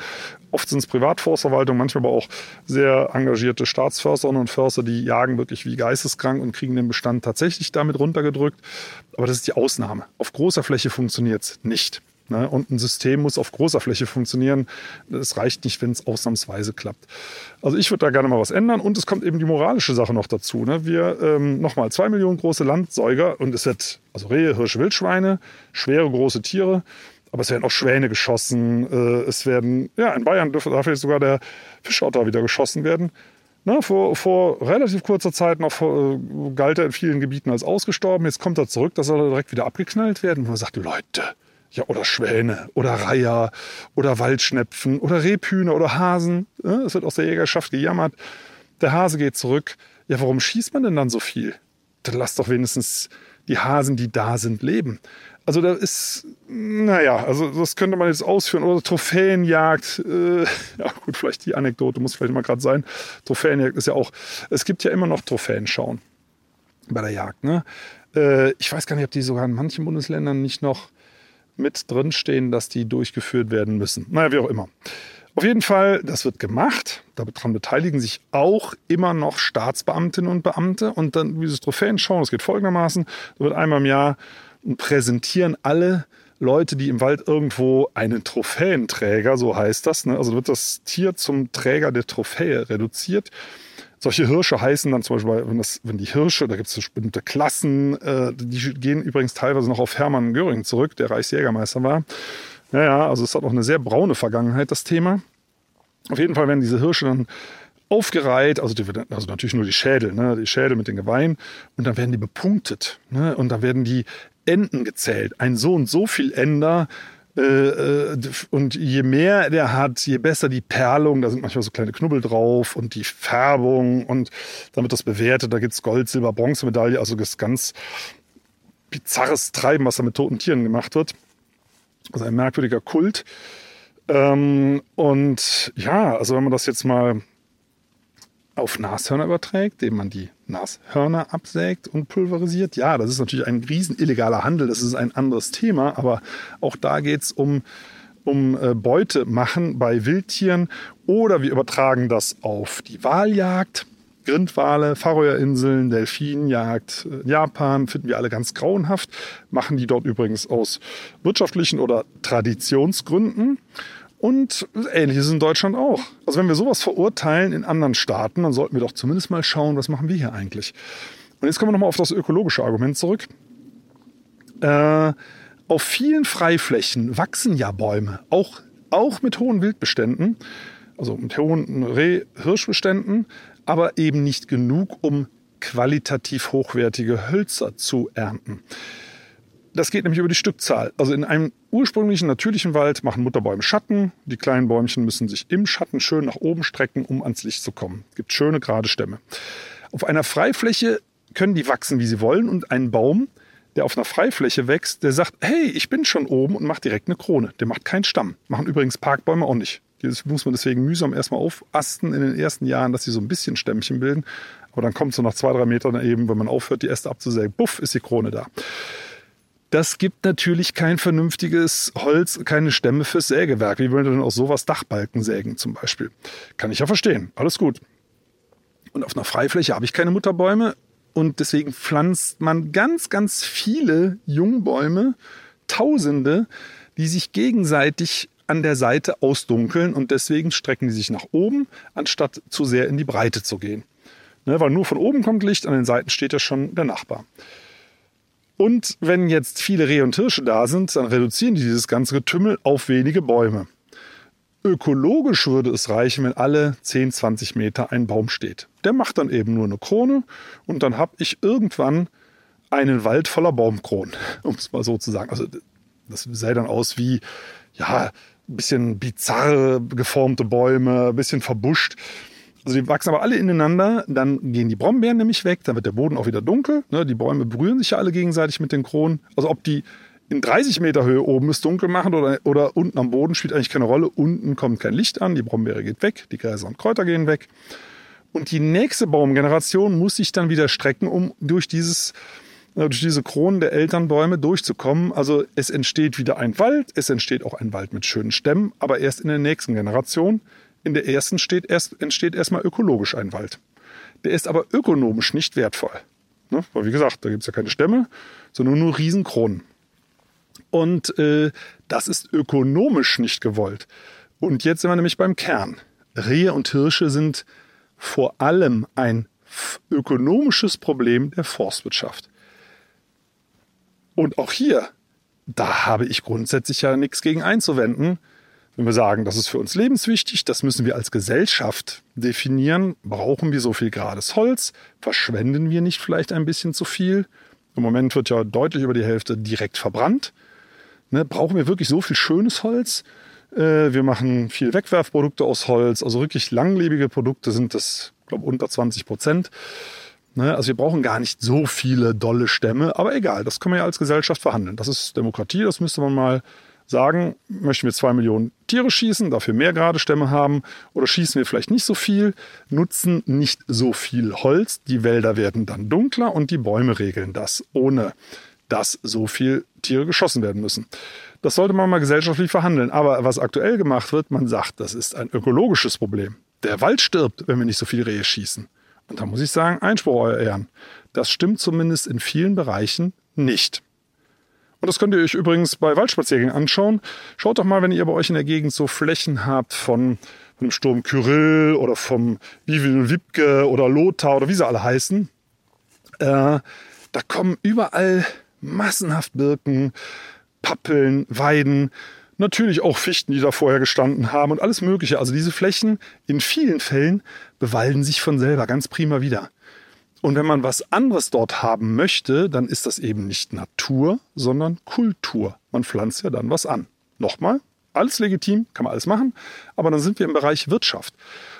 oft sind es Privatforstverwaltungen, manchmal aber auch sehr engagierte Staatsförsterinnen und Förster, die jagen wirklich wie geisteskrank und kriegen den Bestand tatsächlich damit runtergedrückt. Aber das ist die Ausnahme. Auf großer Fläche funktioniert es nicht. Ne? Und ein System muss auf großer Fläche funktionieren. Es reicht nicht, wenn es ausnahmsweise klappt. Also ich würde da gerne mal was ändern. Und es kommt eben die moralische Sache noch dazu. Ne? Wir ähm, nochmal zwei Millionen große Landsäuger und es wird also Rehe, Hirsche, Wildschweine, schwere große Tiere. Aber es werden auch Schwäne geschossen. Äh, es werden, ja, in Bayern darf jetzt sogar der Fischotter wieder geschossen werden. Na, vor, vor relativ kurzer Zeit noch vor, äh, galt er in vielen Gebieten als ausgestorben. Jetzt kommt er zurück, dass er direkt wieder abgeknallt werden. Und man sagt, Leute, Ja, oder Schwäne oder Reiher oder Waldschnepfen oder Rebhühner oder Hasen. Es wird aus der Jägerschaft gejammert. Der Hase geht zurück. Ja, warum schießt man denn dann so viel? Dann lass doch wenigstens die Hasen, die da sind, leben. Also da ist, naja, also das könnte man jetzt ausführen. Oder Trophäenjagd, äh, <laughs> ja gut, vielleicht die Anekdote muss vielleicht mal gerade sein. Trophäenjagd ist ja auch, es gibt ja immer noch Trophäenschauen bei der Jagd. Ne? Äh, ich weiß gar nicht, ob die sogar in manchen Bundesländern nicht noch mit drinstehen, dass die durchgeführt werden müssen. Naja, wie auch immer. Auf jeden Fall, das wird gemacht. Daran beteiligen sich auch immer noch Staatsbeamtinnen und Beamte. Und dann dieses Trophäenschauen, das geht folgendermaßen. Da wird einmal im Jahr präsentieren alle Leute, die im Wald irgendwo einen Trophäenträger, so heißt das, ne? also wird das Tier zum Träger der Trophäe reduziert. Solche Hirsche heißen dann zum Beispiel, wenn, das, wenn die Hirsche, da gibt es bestimmte Klassen, äh, die gehen übrigens teilweise noch auf Hermann Göring zurück, der Reichsjägermeister war. Ja, ja, also es hat auch eine sehr braune Vergangenheit, das Thema. Auf jeden Fall werden diese Hirsche dann aufgereiht, also, die, also natürlich nur die Schädel, ne, die Schädel mit den Geweihen, und dann werden die bepunktet. Ne, und dann werden die Enden gezählt. Ein so und so viel Ender. Äh, äh, und je mehr der hat, je besser die Perlung, da sind manchmal so kleine Knubbel drauf und die Färbung und wird das bewertet, da gibt es Gold, Silber, Bronzemedaille, also das ganz bizarres Treiben, was da mit toten Tieren gemacht wird. Also ein merkwürdiger Kult. Ähm, und ja, also wenn man das jetzt mal auf Nashörner überträgt, indem man die Nashörner absägt und pulverisiert. Ja, das ist natürlich ein riesen illegaler Handel, das ist ein anderes Thema, aber auch da geht es um, um äh, Beute machen bei Wildtieren oder wir übertragen das auf die Waljagd. Grindwale, Färöerinseln, Delfinjagd, äh, Japan finden wir alle ganz grauenhaft, machen die dort übrigens aus wirtschaftlichen oder Traditionsgründen. Und ähnliches in Deutschland auch. Also wenn wir sowas verurteilen in anderen Staaten, dann sollten wir doch zumindest mal schauen, was machen wir hier eigentlich. Und jetzt kommen wir nochmal auf das ökologische Argument zurück. Äh, auf vielen Freiflächen wachsen ja Bäume, auch, auch mit hohen Wildbeständen, also mit hohen Reh-Hirschbeständen, aber eben nicht genug, um qualitativ hochwertige Hölzer zu ernten. Das geht nämlich über die Stückzahl. Also in einem ursprünglichen natürlichen Wald machen Mutterbäume Schatten. Die kleinen Bäumchen müssen sich im Schatten schön nach oben strecken, um ans Licht zu kommen. Es gibt schöne gerade Stämme. Auf einer Freifläche können die wachsen, wie sie wollen. Und ein Baum, der auf einer Freifläche wächst, der sagt, hey, ich bin schon oben und macht direkt eine Krone. Der macht keinen Stamm. Machen übrigens Parkbäume auch nicht. Das muss man deswegen mühsam erstmal aufasten in den ersten Jahren, dass sie so ein bisschen Stämmchen bilden. Aber dann kommt so nach zwei, drei Metern eben, wenn man aufhört, die Äste abzusägen, buff, ist die Krone da. Das gibt natürlich kein vernünftiges Holz, keine Stämme fürs Sägewerk. Wie wollen denn aus sowas Dachbalken sägen zum Beispiel? Kann ich ja verstehen. Alles gut. Und auf einer Freifläche habe ich keine Mutterbäume. Und deswegen pflanzt man ganz, ganz viele Jungbäume, Tausende, die sich gegenseitig an der Seite ausdunkeln und deswegen strecken die sich nach oben, anstatt zu sehr in die Breite zu gehen. Ne, weil nur von oben kommt Licht, an den Seiten steht ja schon der Nachbar. Und wenn jetzt viele Rehe und Hirsche da sind, dann reduzieren die dieses ganze Getümmel auf wenige Bäume. Ökologisch würde es reichen, wenn alle 10, 20 Meter ein Baum steht. Der macht dann eben nur eine Krone und dann habe ich irgendwann einen Wald voller Baumkronen, <laughs> um es mal so zu sagen. Also das sähe dann aus wie, ja, ein bisschen bizarre geformte Bäume, ein bisschen verbuscht. Also die wachsen aber alle ineinander, dann gehen die Brombeeren nämlich weg, dann wird der Boden auch wieder dunkel. Ne? Die Bäume berühren sich ja alle gegenseitig mit den Kronen. Also ob die in 30 Meter Höhe oben es dunkel machen oder, oder unten am Boden spielt eigentlich keine Rolle. Unten kommt kein Licht an, die Brombeere geht weg, die Gräser und Kräuter gehen weg. Und die nächste Baumgeneration muss sich dann wieder strecken, um durch dieses äh, durch diese Kronen der Elternbäume durchzukommen. Also es entsteht wieder ein Wald, es entsteht auch ein Wald mit schönen Stämmen, aber erst in der nächsten Generation. In der ersten steht erst, entsteht erstmal ökologisch ein Wald. Der ist aber ökonomisch nicht wertvoll. Ne? Weil wie gesagt, da gibt es ja keine Stämme, sondern nur Riesenkronen. Und äh, das ist ökonomisch nicht gewollt. Und jetzt sind wir nämlich beim Kern. Rehe und Hirsche sind vor allem ein ökonomisches Problem der Forstwirtschaft. Und auch hier, da habe ich grundsätzlich ja nichts gegen einzuwenden. Wenn wir sagen, das ist für uns lebenswichtig, das müssen wir als Gesellschaft definieren, brauchen wir so viel gerades Holz, verschwenden wir nicht vielleicht ein bisschen zu viel? Im Moment wird ja deutlich über die Hälfte direkt verbrannt. Ne, brauchen wir wirklich so viel schönes Holz? Äh, wir machen viel Wegwerfprodukte aus Holz, also wirklich langlebige Produkte sind das, glaube unter 20 Prozent. Ne, also wir brauchen gar nicht so viele dolle Stämme, aber egal, das können wir ja als Gesellschaft verhandeln. Das ist Demokratie, das müsste man mal sagen, möchten wir zwei Millionen Tiere schießen, dafür mehr gerade Stämme haben oder schießen wir vielleicht nicht so viel, nutzen nicht so viel Holz, die Wälder werden dann dunkler und die Bäume regeln das, ohne dass so viel Tiere geschossen werden müssen. Das sollte man mal gesellschaftlich verhandeln. Aber was aktuell gemacht wird, man sagt, das ist ein ökologisches Problem. Der Wald stirbt, wenn wir nicht so viel Rehe schießen. Und da muss ich sagen, Einspruch, euer Ehren. Das stimmt zumindest in vielen Bereichen nicht. Und das könnt ihr euch übrigens bei Waldspaziergängen anschauen. Schaut doch mal, wenn ihr bei euch in der Gegend so Flächen habt von, von dem Sturm Kyrill oder vom Vivil Wipke oder Lothar oder wie sie alle heißen. Äh, da kommen überall massenhaft Birken, Pappeln, Weiden, natürlich auch Fichten, die da vorher gestanden haben und alles Mögliche. Also diese Flächen in vielen Fällen bewalden sich von selber ganz prima wieder. Und wenn man was anderes dort haben möchte, dann ist das eben nicht Natur, sondern Kultur. Man pflanzt ja dann was an. Nochmal, alles legitim, kann man alles machen, aber dann sind wir im Bereich Wirtschaft.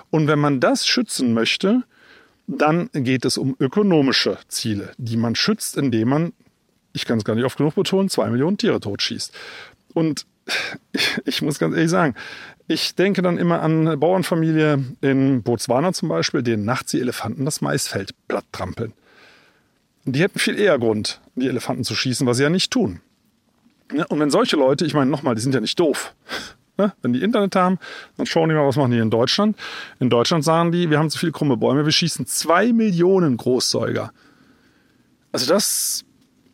Und wenn man das schützen möchte, dann geht es um ökonomische Ziele, die man schützt, indem man, ich kann es gar nicht oft genug betonen, zwei Millionen Tiere totschießt. Und <laughs> ich muss ganz ehrlich sagen, ich denke dann immer an eine Bauernfamilie in Botswana zum Beispiel, denen nachts die Elefanten das Maisfeld platt trampeln. Die hätten viel eher Grund, die Elefanten zu schießen, was sie ja nicht tun. Und wenn solche Leute, ich meine nochmal, die sind ja nicht doof. <laughs> Wenn die Internet haben, dann schauen die mal, was machen die in Deutschland. In Deutschland sagen die, wir haben zu viele krumme Bäume, wir schießen zwei Millionen Großsäuger. Also das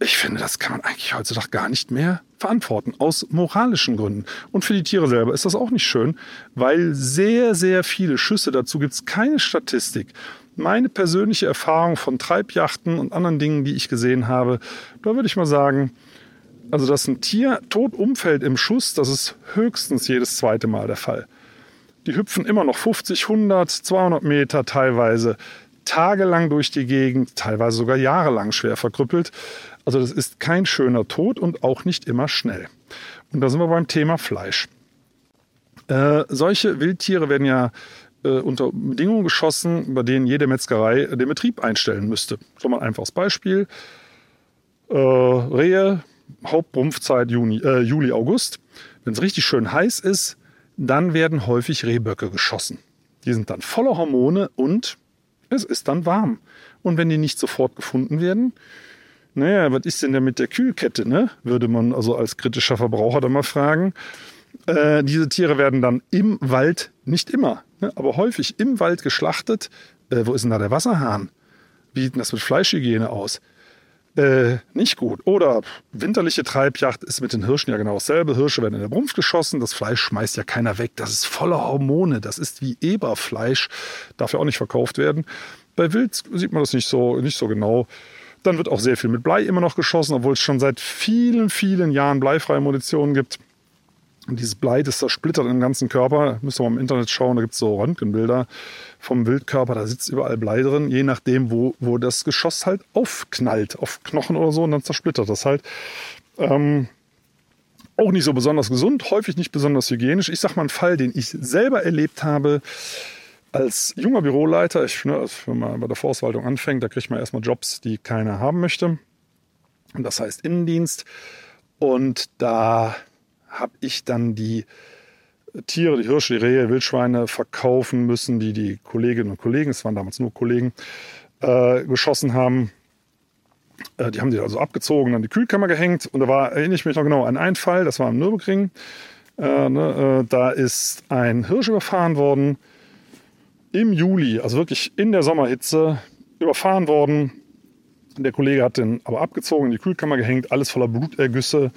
ich finde, das kann man eigentlich heutzutage gar nicht mehr verantworten, aus moralischen Gründen. Und für die Tiere selber ist das auch nicht schön, weil sehr, sehr viele Schüsse, dazu gibt es keine Statistik. Meine persönliche Erfahrung von Treibjachten und anderen Dingen, die ich gesehen habe, da würde ich mal sagen, also dass ein Tier tot umfällt im Schuss, das ist höchstens jedes zweite Mal der Fall. Die hüpfen immer noch 50, 100, 200 Meter teilweise tagelang durch die Gegend, teilweise sogar jahrelang schwer verkrüppelt. Also das ist kein schöner Tod und auch nicht immer schnell. Und da sind wir beim Thema Fleisch. Äh, solche Wildtiere werden ja äh, unter Bedingungen geschossen, bei denen jede Metzgerei den Betrieb einstellen müsste. So mal ein einfaches Beispiel. Äh, Rehe, Hauptrumpfzeit Juni, äh, Juli, August. Wenn es richtig schön heiß ist, dann werden häufig Rehböcke geschossen. Die sind dann voller Hormone und es ist dann warm. Und wenn die nicht sofort gefunden werden, naja, was ist denn da mit der Kühlkette, ne? Würde man also als kritischer Verbraucher dann mal fragen. Äh, diese Tiere werden dann im Wald, nicht immer, ne, aber häufig im Wald geschlachtet. Äh, wo ist denn da der Wasserhahn? Wie sieht denn das mit Fleischhygiene aus? Äh, nicht gut. Oder winterliche Treibjacht ist mit den Hirschen ja genau dasselbe. Hirsche werden in der Brumpf geschossen. Das Fleisch schmeißt ja keiner weg. Das ist voller Hormone. Das ist wie Eberfleisch. Darf ja auch nicht verkauft werden. Bei Wild sieht man das nicht so, nicht so genau. Dann wird auch sehr viel mit Blei immer noch geschossen, obwohl es schon seit vielen, vielen Jahren bleifreie Munition gibt. Und dieses Blei, das zersplittert im ganzen Körper. Ihr mal im Internet schauen, da gibt es so Röntgenbilder vom Wildkörper, da sitzt überall Blei drin, je nachdem, wo, wo das Geschoss halt aufknallt, auf Knochen oder so, und dann zersplittert das halt. Ähm, auch nicht so besonders gesund, häufig nicht besonders hygienisch. Ich sag mal einen Fall, den ich selber erlebt habe als junger Büroleiter, ich, ne, wenn man bei der Forstwaltung anfängt, da kriegt man erstmal Jobs, die keiner haben möchte. Und das heißt Innendienst. Und da habe ich dann die Tiere, die Hirsche, die Rehe, Wildschweine verkaufen müssen, die die Kolleginnen und Kollegen, es waren damals nur Kollegen, äh, geschossen haben. Äh, die haben die also abgezogen, an die Kühlkammer gehängt. Und da war, erinnere ich mich noch genau an einen Fall, das war im Nürburgring. Äh, ne, äh, da ist ein Hirsch überfahren worden im Juli, also wirklich in der Sommerhitze, überfahren worden. Der Kollege hat den aber abgezogen, in die Kühlkammer gehängt, alles voller Blutergüsse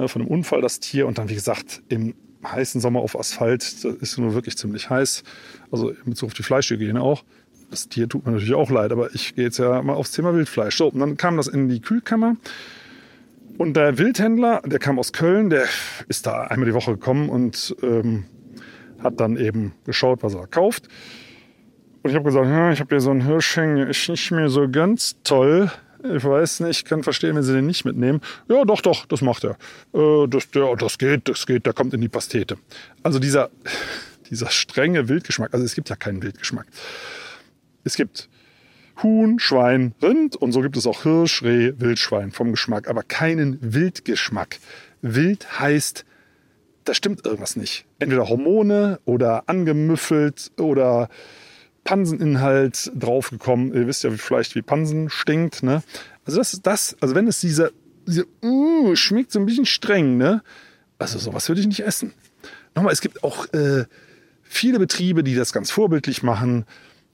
ne, von einem Unfall, das Tier. Und dann, wie gesagt, im heißen Sommer auf Asphalt, das ist nur wirklich ziemlich heiß. Also in Bezug auf die Fleischhygiene auch. Das Tier tut mir natürlich auch leid, aber ich gehe jetzt ja mal aufs Thema Wildfleisch. So, und dann kam das in die Kühlkammer. Und der Wildhändler, der kam aus Köln, der ist da einmal die Woche gekommen und ähm, hat dann eben geschaut, was er kauft. Und ich habe gesagt, ja, ich habe hier so einen Hirsch hängen, ist nicht mehr so ganz toll. Ich weiß nicht, kann verstehen, wenn sie den nicht mitnehmen. Ja, doch, doch, das macht er. Äh, das, der, das geht, das geht, der kommt in die Pastete. Also dieser, <laughs> dieser strenge Wildgeschmack, also es gibt ja keinen Wildgeschmack. Es gibt Huhn, Schwein, Rind und so gibt es auch Hirsch, Reh, Wildschwein vom Geschmack, aber keinen Wildgeschmack. Wild heißt, da stimmt irgendwas nicht. Entweder Hormone oder angemüffelt oder Panseninhalt draufgekommen. Ihr wisst ja vielleicht, wie Pansen stinkt. Ne? Also das ist das, also wenn es diese, diese uh, schmeckt so ein bisschen streng, ne? Also sowas würde ich nicht essen. Nochmal, es gibt auch äh, viele Betriebe, die das ganz vorbildlich machen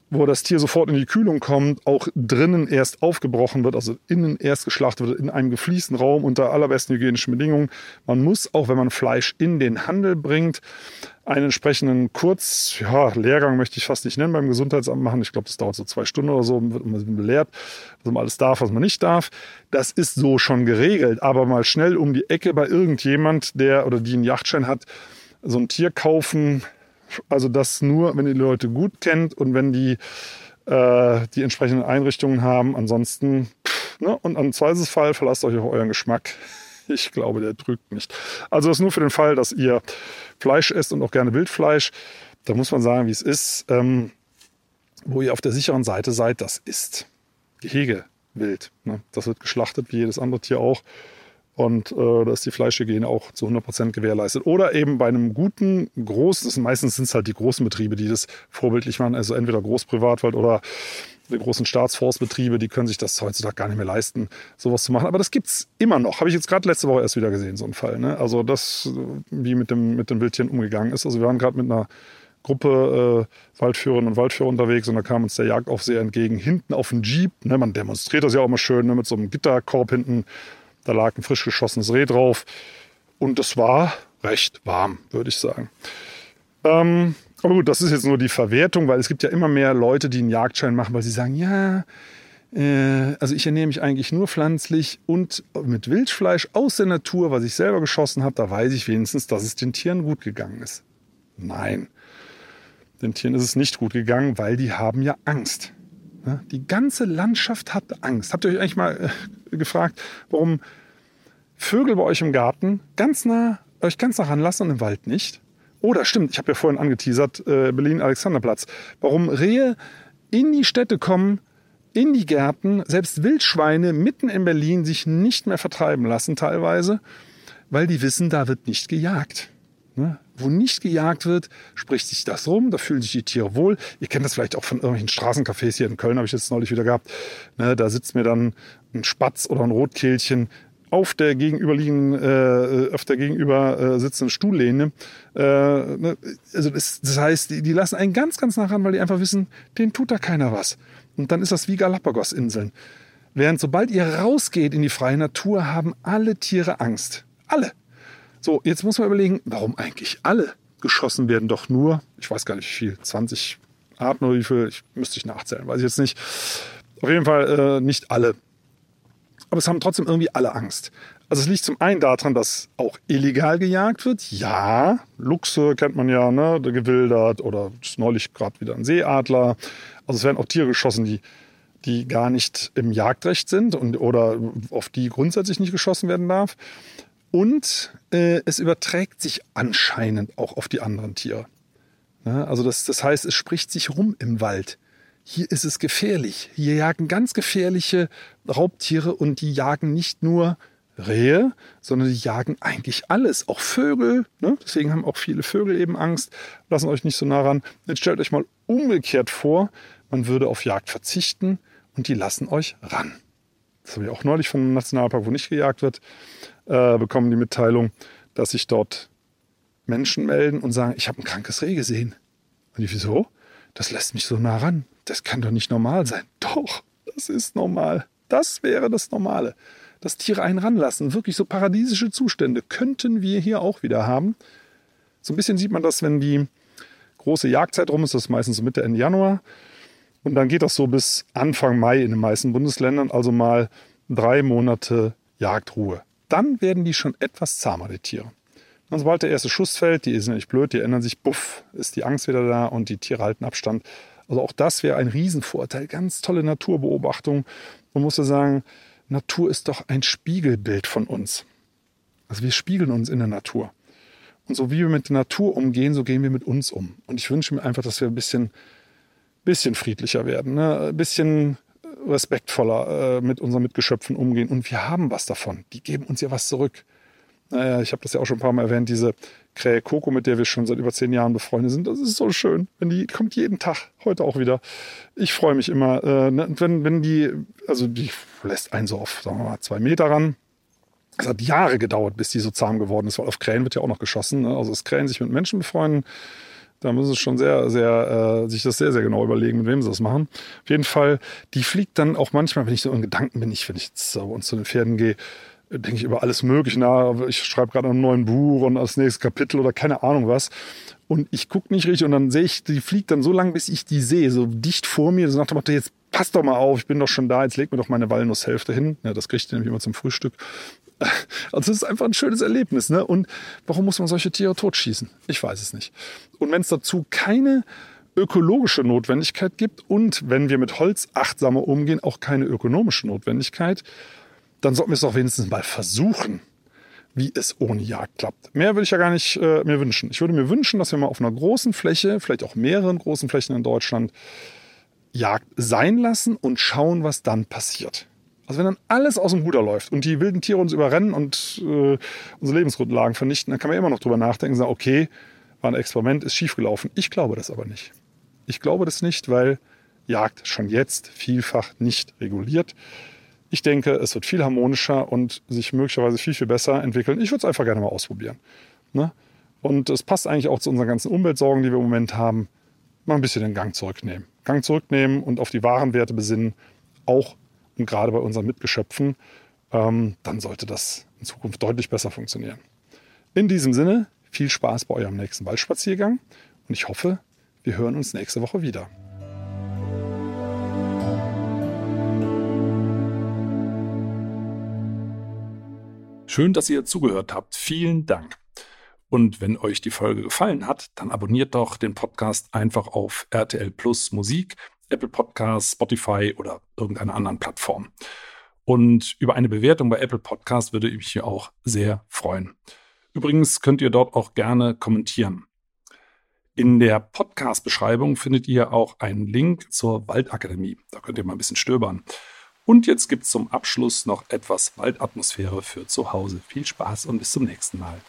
wo das Tier sofort in die Kühlung kommt, auch drinnen erst aufgebrochen wird, also innen erst geschlachtet wird, in einem gefliesten Raum unter allerbesten hygienischen Bedingungen. Man muss, auch wenn man Fleisch in den Handel bringt, einen entsprechenden Kurz, ja, Lehrgang möchte ich fast nicht nennen, beim Gesundheitsamt machen. Ich glaube, das dauert so zwei Stunden oder so, wird man belehrt, was man alles darf, was man nicht darf. Das ist so schon geregelt, aber mal schnell um die Ecke bei irgendjemand, der oder die einen Yachtschein hat, so ein Tier kaufen, also das nur, wenn ihr die Leute gut kennt und wenn die äh, die entsprechenden Einrichtungen haben. Ansonsten, pff, ne? und am Zweifelsfall verlasst euch auf euren Geschmack. <laughs> Ich glaube, der trügt nicht. Also das nur für den Fall, dass ihr Fleisch esst und auch gerne Wildfleisch. Da muss man sagen, wie es ist. Ähm, wo ihr auf der sicheren Seite seid, das ist Gehegewild. Ne? Das wird geschlachtet, wie jedes andere Tier auch. Und äh, da ist die Fleischhygiene auch zu 100 Prozent gewährleistet. Oder eben bei einem guten, großen, meistens sind es halt die großen Betriebe, die das vorbildlich machen. Also entweder Großprivatwald oder die großen Staatsforstbetriebe, die können sich das heutzutage gar nicht mehr leisten, sowas zu machen. Aber das gibt's immer noch. Habe ich jetzt gerade letzte Woche erst wieder gesehen, so ein Fall. Ne? Also das, wie mit dem, mit den Wildtieren umgegangen ist. Also wir waren gerade mit einer Gruppe äh, Waldführerinnen und Waldführer unterwegs und da kam uns der Jagdaufseher entgegen, hinten auf dem Jeep. Ne, man demonstriert das ja auch mal schön, ne, mit so einem Gitterkorb hinten da lag ein frisch geschossenes Reh drauf. Und es war recht warm, würde ich sagen. Ähm, aber gut, das ist jetzt nur die Verwertung, weil es gibt ja immer mehr Leute, die einen Jagdschein machen, weil sie sagen, ja, äh, also ich ernähre mich eigentlich nur pflanzlich und mit Wildfleisch aus der Natur, was ich selber geschossen habe, da weiß ich wenigstens, dass es den Tieren gut gegangen ist. Nein, den Tieren ist es nicht gut gegangen, weil die haben ja Angst. Die ganze Landschaft hat Angst. Habt ihr euch eigentlich mal äh, gefragt, warum Vögel bei euch im Garten ganz nah, euch ganz nah ranlassen und im Wald nicht? Oder stimmt, ich habe ja vorhin angeteasert, äh, Berlin-Alexanderplatz. Warum Rehe in die Städte kommen, in die Gärten, selbst Wildschweine mitten in Berlin sich nicht mehr vertreiben lassen teilweise, weil die wissen, da wird nicht gejagt. Ne? Wo nicht gejagt wird, spricht sich das rum, da fühlen sich die Tiere wohl. Ihr kennt das vielleicht auch von irgendwelchen Straßencafés hier in Köln, habe ich jetzt neulich wieder gehabt. Ne? Da sitzt mir dann ein Spatz oder ein Rotkehlchen auf der gegenüberliegenden, äh, auf der gegenüber äh, sitzenden Stuhllehne. Äh, ne? Also das, das heißt, die, die lassen einen ganz, ganz nah ran, weil die einfach wissen, denen tut da keiner was. Und dann ist das wie Galapagos-Inseln. Während sobald ihr rausgeht in die freie Natur, haben alle Tiere Angst. Alle. So, jetzt muss man überlegen, warum eigentlich alle geschossen werden doch nur, ich weiß gar nicht wie viel, 20 Arten oder wie viel, ich müsste ich nachzählen, weiß ich jetzt nicht. Auf jeden Fall äh, nicht alle. Aber es haben trotzdem irgendwie alle Angst. Also es liegt zum einen daran, dass auch illegal gejagt wird. Ja, Luchse kennt man ja, ne, gewildert oder neulich gerade wieder ein Seeadler. Also es werden auch Tiere geschossen, die, die gar nicht im Jagdrecht sind und, oder auf die grundsätzlich nicht geschossen werden darf. Und äh, es überträgt sich anscheinend auch auf die anderen Tiere. Ja, also das, das heißt, es spricht sich rum im Wald. Hier ist es gefährlich. Hier jagen ganz gefährliche Raubtiere und die jagen nicht nur Rehe, sondern die jagen eigentlich alles, auch Vögel. Ne? Deswegen haben auch viele Vögel eben Angst, lassen euch nicht so nah ran. Jetzt stellt euch mal umgekehrt vor, man würde auf Jagd verzichten und die lassen euch ran. Das habe ich auch neulich einem Nationalpark, wo nicht gejagt wird, äh, bekommen die Mitteilung, dass sich dort Menschen melden und sagen, ich habe ein krankes Reh gesehen. Und ich, wieso? Das lässt mich so nah ran. Das kann doch nicht normal sein. Doch, das ist normal. Das wäre das Normale. Dass Tiere einen ranlassen. Wirklich so paradiesische Zustände könnten wir hier auch wieder haben. So ein bisschen sieht man das, wenn die große Jagdzeit rum ist. Das ist meistens so Mitte, Ende Januar. Und dann geht das so bis Anfang Mai in den meisten Bundesländern. Also mal drei Monate Jagdruhe dann werden die schon etwas zahmer, die Tiere. Und sobald der erste Schuss fällt, die sind nicht blöd, die ändern sich, buff, ist die Angst wieder da und die Tiere halten Abstand. Also auch das wäre ein Riesenvorteil. Ganz tolle Naturbeobachtung. Man muss ja sagen, Natur ist doch ein Spiegelbild von uns. Also wir spiegeln uns in der Natur. Und so wie wir mit der Natur umgehen, so gehen wir mit uns um. Und ich wünsche mir einfach, dass wir ein bisschen, bisschen friedlicher werden, ne? ein bisschen respektvoller äh, mit unseren Mitgeschöpfen umgehen. Und wir haben was davon. Die geben uns ja was zurück. Naja, ich habe das ja auch schon ein paar Mal erwähnt, diese Krähe Coco, mit der wir schon seit über zehn Jahren befreundet sind. Das ist so schön. Wenn die kommt jeden Tag, heute auch wieder. Ich freue mich immer, äh, ne, wenn, wenn die, also die lässt einen so auf, sagen wir mal, zwei Meter ran. Es hat Jahre gedauert, bis die so zahm geworden ist, weil auf Krähen wird ja auch noch geschossen. Ne? Also das Krähen sich mit Menschen befreunden, da müssen sie schon sehr, sehr, äh, sich das sehr, sehr genau überlegen, mit wem sie das machen. Auf jeden Fall, die fliegt dann auch manchmal, wenn ich so in Gedanken bin, ich, wenn ich jetzt uns zu den Pferden gehe, denke ich über alles Mögliche nach. Ich schreibe gerade einen neuen Buch und das nächste Kapitel oder keine Ahnung was. Und ich gucke nicht richtig und dann sehe ich, die fliegt dann so lang, bis ich die sehe, so dicht vor mir. So nach dem Motto, jetzt passt doch mal auf, ich bin doch schon da, jetzt leg mir doch meine Walnusshälfte hin. Ja, das kriegt ich nämlich immer zum Frühstück. <laughs> Also es ist einfach ein schönes Erlebnis. Ne? Und warum muss man solche Tiere totschießen? Ich weiß es nicht. Und wenn es dazu keine ökologische Notwendigkeit gibt und wenn wir mit Holz achtsamer umgehen, auch keine ökonomische Notwendigkeit, dann sollten wir es doch wenigstens mal versuchen, wie es ohne Jagd klappt. Mehr würde ich ja gar nicht äh, mir wünschen. Ich würde mir wünschen, dass wir mal auf einer großen Fläche, vielleicht auch mehreren großen Flächen in Deutschland, Jagd sein lassen und schauen, was dann passiert. Also wenn dann alles aus dem Ruder läuft und die wilden Tiere uns überrennen und äh, unsere Lebensgrundlagen vernichten, dann kann man immer noch drüber nachdenken und sagen, okay, war ein Experiment, ist schiefgelaufen. Ich glaube das aber nicht. Ich glaube das nicht, weil Jagd schon jetzt vielfach nicht reguliert. Ich denke, es wird viel harmonischer und sich möglicherweise viel, viel besser entwickeln. Ich würde es einfach gerne mal ausprobieren. Ne? Und es passt eigentlich auch zu unseren ganzen Umweltsorgen, die wir im Moment haben. Mal ein bisschen den Gang zurücknehmen. Gang zurücknehmen und auf die wahren Werte besinnen. Auch und gerade bei unseren Mitgeschöpfen, ähm, dann sollte das in Zukunft deutlich besser funktionieren. In diesem Sinne, viel Spaß bei eurem nächsten Waldspaziergang und ich hoffe, wir hören uns nächste Woche wieder. Schön, dass ihr zugehört habt. Vielen Dank. Und wenn euch die Folge gefallen hat, dann abonniert doch den Podcast einfach auf RTL Plus Musik Apple Podcasts, Spotify oder irgendeiner anderen Plattform. Und über eine Bewertung bei Apple Podcast würde ich mich auch sehr freuen. Übrigens könnt ihr dort auch gerne kommentieren. In der Podcast-Beschreibung findet ihr auch einen Link zur Waldakademie. Da könnt ihr mal ein bisschen stöbern. Und jetzt gibt es zum Abschluss noch etwas Waldatmosphäre für zu Hause. Viel Spaß und bis zum nächsten Mal.